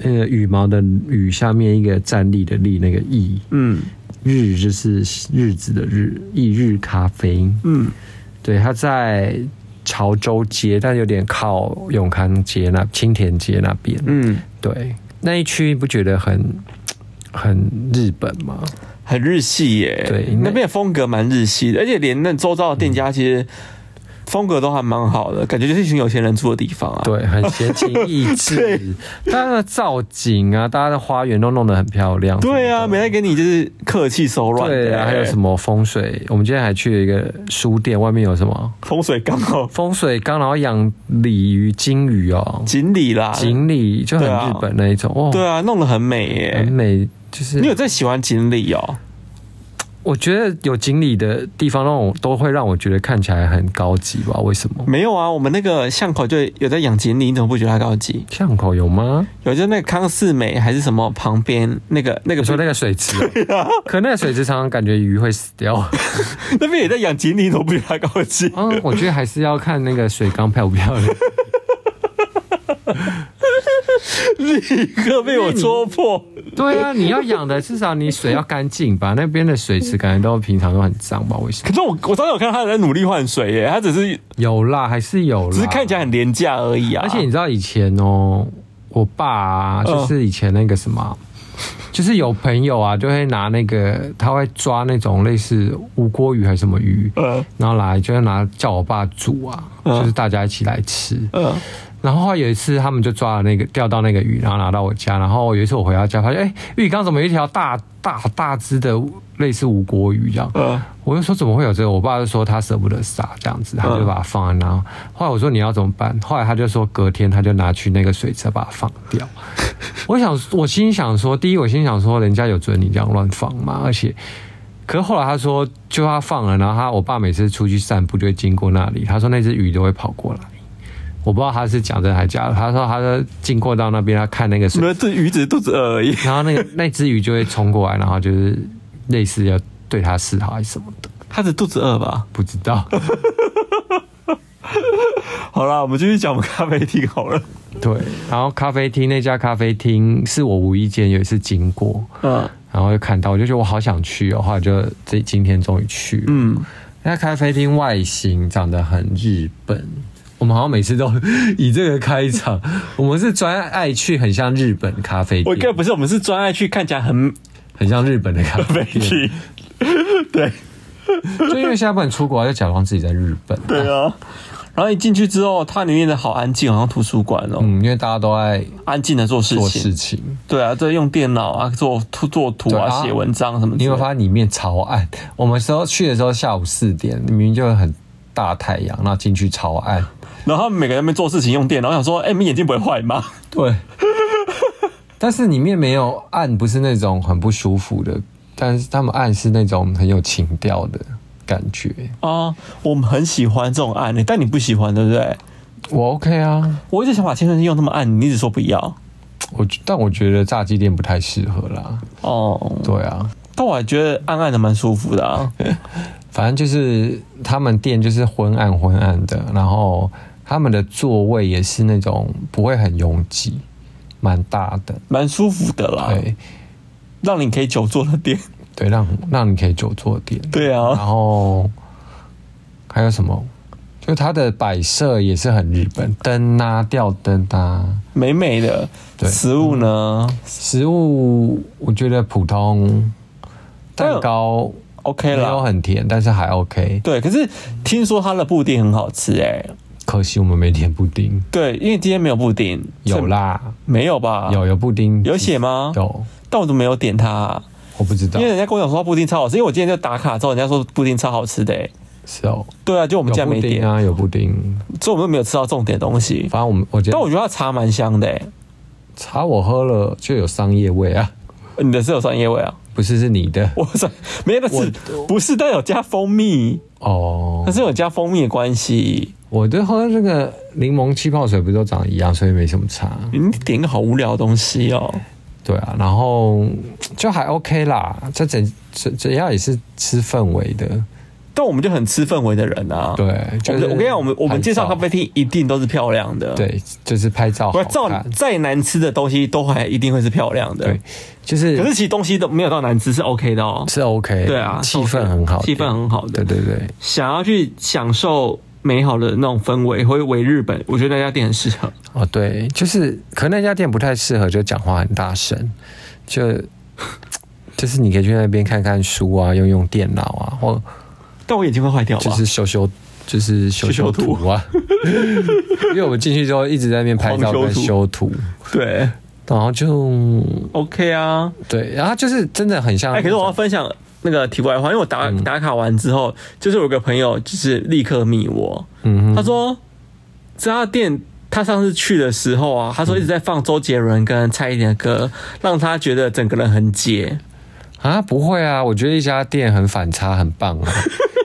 呃羽毛的羽下面一个站立的立那个翌。嗯。日就是日子的日，一日咖啡。嗯，对，它在潮州街，但有点靠永康街那青田街那边。嗯，对，那一区不觉得很很日本吗？很日系耶。对，那边的风格蛮日系的，而且连那周遭的店家其实风格都还蛮好的，感觉就是一群有钱人住的地方啊。对，很闲情逸致，大家的造景啊，大家的花园都弄得很漂亮。对啊，没来给你就是客气手软。对啊，还有什么风水？我们今天还去了一个书店，外面有什么风水缸哦，风水缸，然后养鲤鱼、金鱼哦，锦鲤啦，锦鲤就很日本那一种哦。对啊，弄得很美耶，很美。就是你有在喜欢锦鲤哦？我觉得有锦鲤的地方，让我都会让我觉得看起来很高级吧？为什么？没有啊，我们那个巷口就有在养锦鲤，你怎么不觉得它高级？巷口有吗？有，就那个康世美还是什么旁边那个那个说那个水池，啊、可那个水池常常感觉鱼会死掉。那边也在养锦鲤，怎么不觉得它高级？嗯，我觉得还是要看那个水缸漂不漂亮。立刻被我戳破。对啊，你要养的至少你水要干净吧？那边的水池感觉都平常都很脏吧？为什么？可是我我刚才有看到他在努力换水耶，他只是有啦，还是有啦，只是看起来很廉价而已啊。而且你知道以前哦，我爸啊，就是以前那个什么，就是有朋友啊，就会拿那个他会抓那种类似吴锅鱼还是什么鱼，嗯，然后来就会拿叫我爸煮啊，就是大家一起来吃，嗯。然后后来有一次，他们就抓了那个钓到那个鱼，然后拿到我家。然后有一次我回到家，发现哎，浴缸怎么有一条大大大只的类似吴国鱼这样？嗯，我就说怎么会有这个？我爸就说他舍不得杀这样子，他就把它放在那。后来我说你要怎么办？后来他就说隔天他就拿去那个水池把它放掉。我想，我心想说，第一我心想说，人家有准你这样乱放吗？而且，可是后来他说就他放了，然后他我爸每次出去散步就会经过那里，他说那只鱼都会跑过来。我不知道他是讲真的还是假的。他说，他说经过到那边，他看那个水，这鱼只是肚子饿而已。然后那个 那只鱼就会冲过来，然后就是类似要对他示好还是什么的。他是肚子饿吧？不知道。好了，我们继续讲我们咖啡厅好了。对，然后咖啡厅那家咖啡厅是我无意间有一次经过，嗯，然后就看到，我就觉得我好想去哦，后来就这今天终于去。嗯，那咖啡厅外形长得很日本。我们好像每次都以这个开场。我们是专爱去很像日本咖啡店。我不是，我们是专爱去看起来很很像日本的咖啡店。对，就因为现在不能出国，就假装自己在日本。对啊。然后一进去之后，它里面的好安静，好像图书馆哦。嗯，因为大家都在安静的做事情。做事情。对啊，在用电脑啊，做图做图啊，写文章什么的。你会发现里面超暗。我们时候去的时候下午四点，明明就很大太阳，然后进去超暗。然后他们每个人在那边做事情用电脑，我想说，哎，你们眼睛不会坏吗？对。但是里面没有暗，不是那种很不舒服的，但是他们暗是那种很有情调的感觉啊。我们很喜欢这种暗的，但你不喜欢，对不对？我 OK 啊，我一直想把青春期用那么暗，你一直说不要。我但我觉得炸鸡店不太适合啦。哦，对啊，但我还觉得暗暗的蛮舒服的啊。反正就是他们店就是昏暗昏暗的，然后。他们的座位也是那种不会很拥挤，蛮大的，蛮舒服的啦。对，让你可以久坐的店。对，让让你可以久坐的店。对啊。然后还有什么？就它的摆设也是很日本，灯啊，吊灯啊，美美的。对。食物呢？食物我觉得普通，蛋糕 OK 了，没有很甜，但是还 OK。对，可是听说它的布丁很好吃哎。可惜我们没点布丁。对，因为今天没有布丁。有啦，没有吧？有有布丁，有写吗？有，但我怎么没有点它啊？我不知道，因为人家跟我讲说布丁超好吃，因为我今天就打卡之后，人家说布丁超好吃的。是哦，对啊，就我们家没点啊，有布丁，所以我们都没有吃到重点东西。反正我们我觉得，但我觉得它茶蛮香的。茶我喝了就有桑叶味啊，你的是有商业味啊？不是，是你的。我算没有的是，不是都有加蜂蜜哦，它是有加蜂蜜的关系。我对喝这个柠檬气泡水不都长一样，所以没什么差。你点个好无聊的东西哦。对啊，然后就还 OK 啦。这怎怎怎样也是吃氛围的，但我们就很吃氛围的人啊。对，就是我跟你讲，我们我们介绍咖啡厅一定都是漂亮的。对，就是拍照。照再难吃的东西都还一定会是漂亮的。对，就是可是其实东西都没有到难吃，是 OK 的哦，是 OK。对啊，气氛很好，气氛很好的。对对对，想要去享受。美好的那种氛围，会为日本，我觉得那家店很适合。哦，对，就是，可能那家店不太适合，就讲话很大声，就 就是你可以去那边看看书啊，用用电脑啊，或，但我眼睛会坏掉。就是修修就是修修图啊，因为我们进去之后一直在那边拍照跟修图，对，然后就 OK 啊，对，然后就是真的很像。哎，可是我要分享那个题外话，因为我打打卡完之后，就是有个朋友就是立刻密我，嗯，他说这家店他上次去的时候啊，他说一直在放周杰伦跟蔡依林的歌，让他觉得整个人很解。啊，不会啊，我觉得一家店很反差，很棒啊。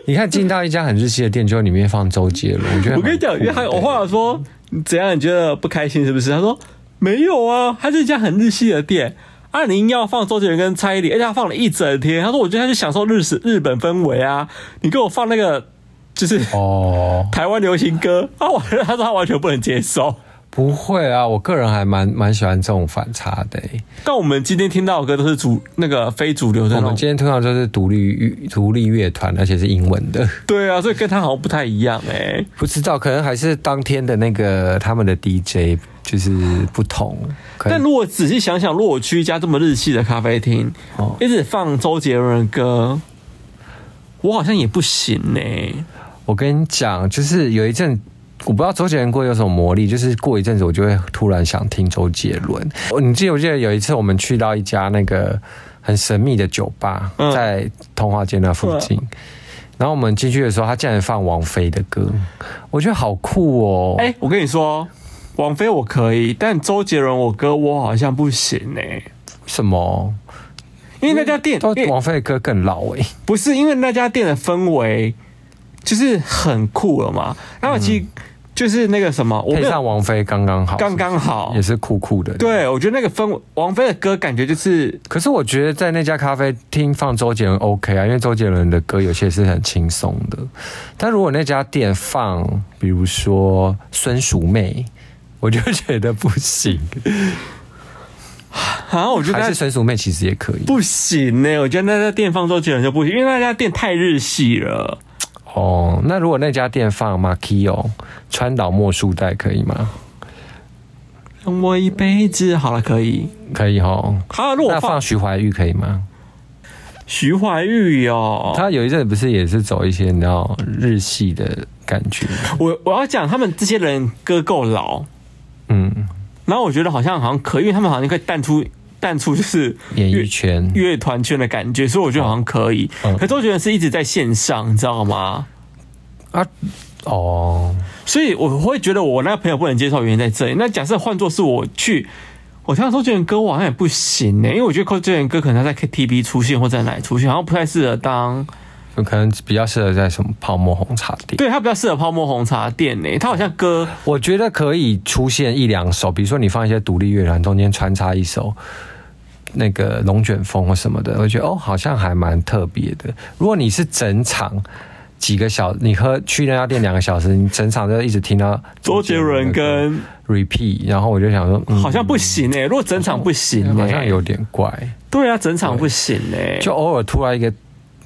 你看进到一家很日系的店，就里面放周杰伦，我觉得 我跟你讲，因为他我后来说怎样，你觉得不开心是不是？他说没有啊，他是一家很日系的店，啊，你硬要放周杰伦跟蔡依林，而且他放了一整天。他说我觉得他是享受日式日本氛围啊，你给我放那个就是哦台湾流行歌，他完他说他完全不能接受。不会啊，我个人还蛮蛮喜欢这种反差的。但我们今天听到的歌都是主那个非主流的。我们今天听到就是独立乐独立乐团，而且是英文的。对啊，所以跟他好像不太一样哎。不知道，可能还是当天的那个他们的 DJ 就是不同。但如果仔细想想，如果我去一家这么日系的咖啡厅，哦，一直放周杰伦的歌，我好像也不行呢。我跟你讲，就是有一阵。我不知道周杰伦歌有什么魔力，就是过一阵子我就会突然想听周杰伦。你记不记得有一次我们去到一家那个很神秘的酒吧，在通化街那附近，然后我们进去的时候，他竟然放王菲的歌，我觉得好酷哦！哎，我跟你说，王菲我可以，但周杰伦我歌我好像不行呢。什么？因为那家店，王菲的歌更老哎。不是，因为那家店的氛围就是很酷了嘛。然后其实。就是那个什么，配上王菲刚刚好，刚刚好，也是酷酷的。对，我觉得那个氛，王菲的歌感觉就是，可是我觉得在那家咖啡厅放周杰伦 OK 啊，因为周杰伦的歌有些是很轻松的。但如果那家店放，比如说孙淑媚，我就觉得不行。啊，我觉得还是孙淑媚其实也可以，不行呢、欸。我觉得那家店放周杰伦就不行，因为那家店太日系了。哦，那如果那家店放 Makio 川岛茉树代可以吗？让我一辈子好了，可以，可以哈。好，如果放徐怀钰可以吗？徐怀钰哟，他有一阵不是也是走一些你知道日系的感觉？我我要讲他们这些人歌够老，嗯，然后我觉得好像好像可以，因为他们好像可以淡出。淡出就是演艺圈、乐团圈的感觉，所以我觉得好像可以。嗯、可周杰伦是一直在线上，你知道吗？啊，哦，所以我会觉得我那个朋友不能接受，原因在这里。那假设换作是我去，我听到周杰伦歌，我好像也不行呢，因为我觉得周杰伦歌可能他在 KTV 出现或在哪里出现，好像不太适合当，可能比较适合在什么泡沫红茶店。对，他比较适合泡沫红茶店呢，他好像歌，我觉得可以出现一两首，比如说你放一些独立乐团中间穿插一首。那个龙卷风或什么的，我觉得哦，好像还蛮特别的。如果你是整场几个小，你喝去那家店两个小时，你整场就一直听到周杰伦跟 repeat，然后我就想说，嗯、好像不行哎。如果整场不行，好像有点怪。对啊，整场不行哎，就偶尔突然一个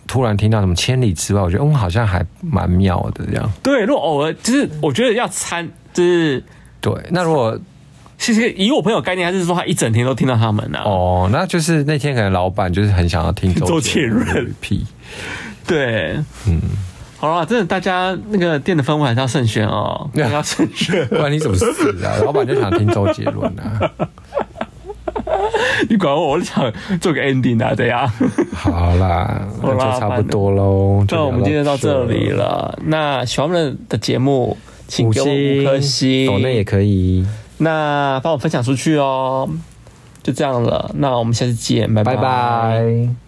突然听到什么千里之外，我觉得嗯，好像还蛮妙的这样。对，如果偶尔就是我觉得要参，就是对。那如果其实以我朋友概念，还是说他一整天都听到他们呢、啊？哦，那就是那天可能老板就是很想要听周杰伦。屁，对，嗯，好了，真的，大家那个店的氛围还是要慎选哦，要慎选，不然你怎么死啊？老板就想听周杰伦啊？你管我，我就想做个 ending 啊，这样。好啦，那就差不多喽。那我们今天到这里了。那喜欢我们的节目，请给我五颗星，抖内也可以。那帮我分享出去哦，就这样了。那我们下次见，拜拜。拜拜。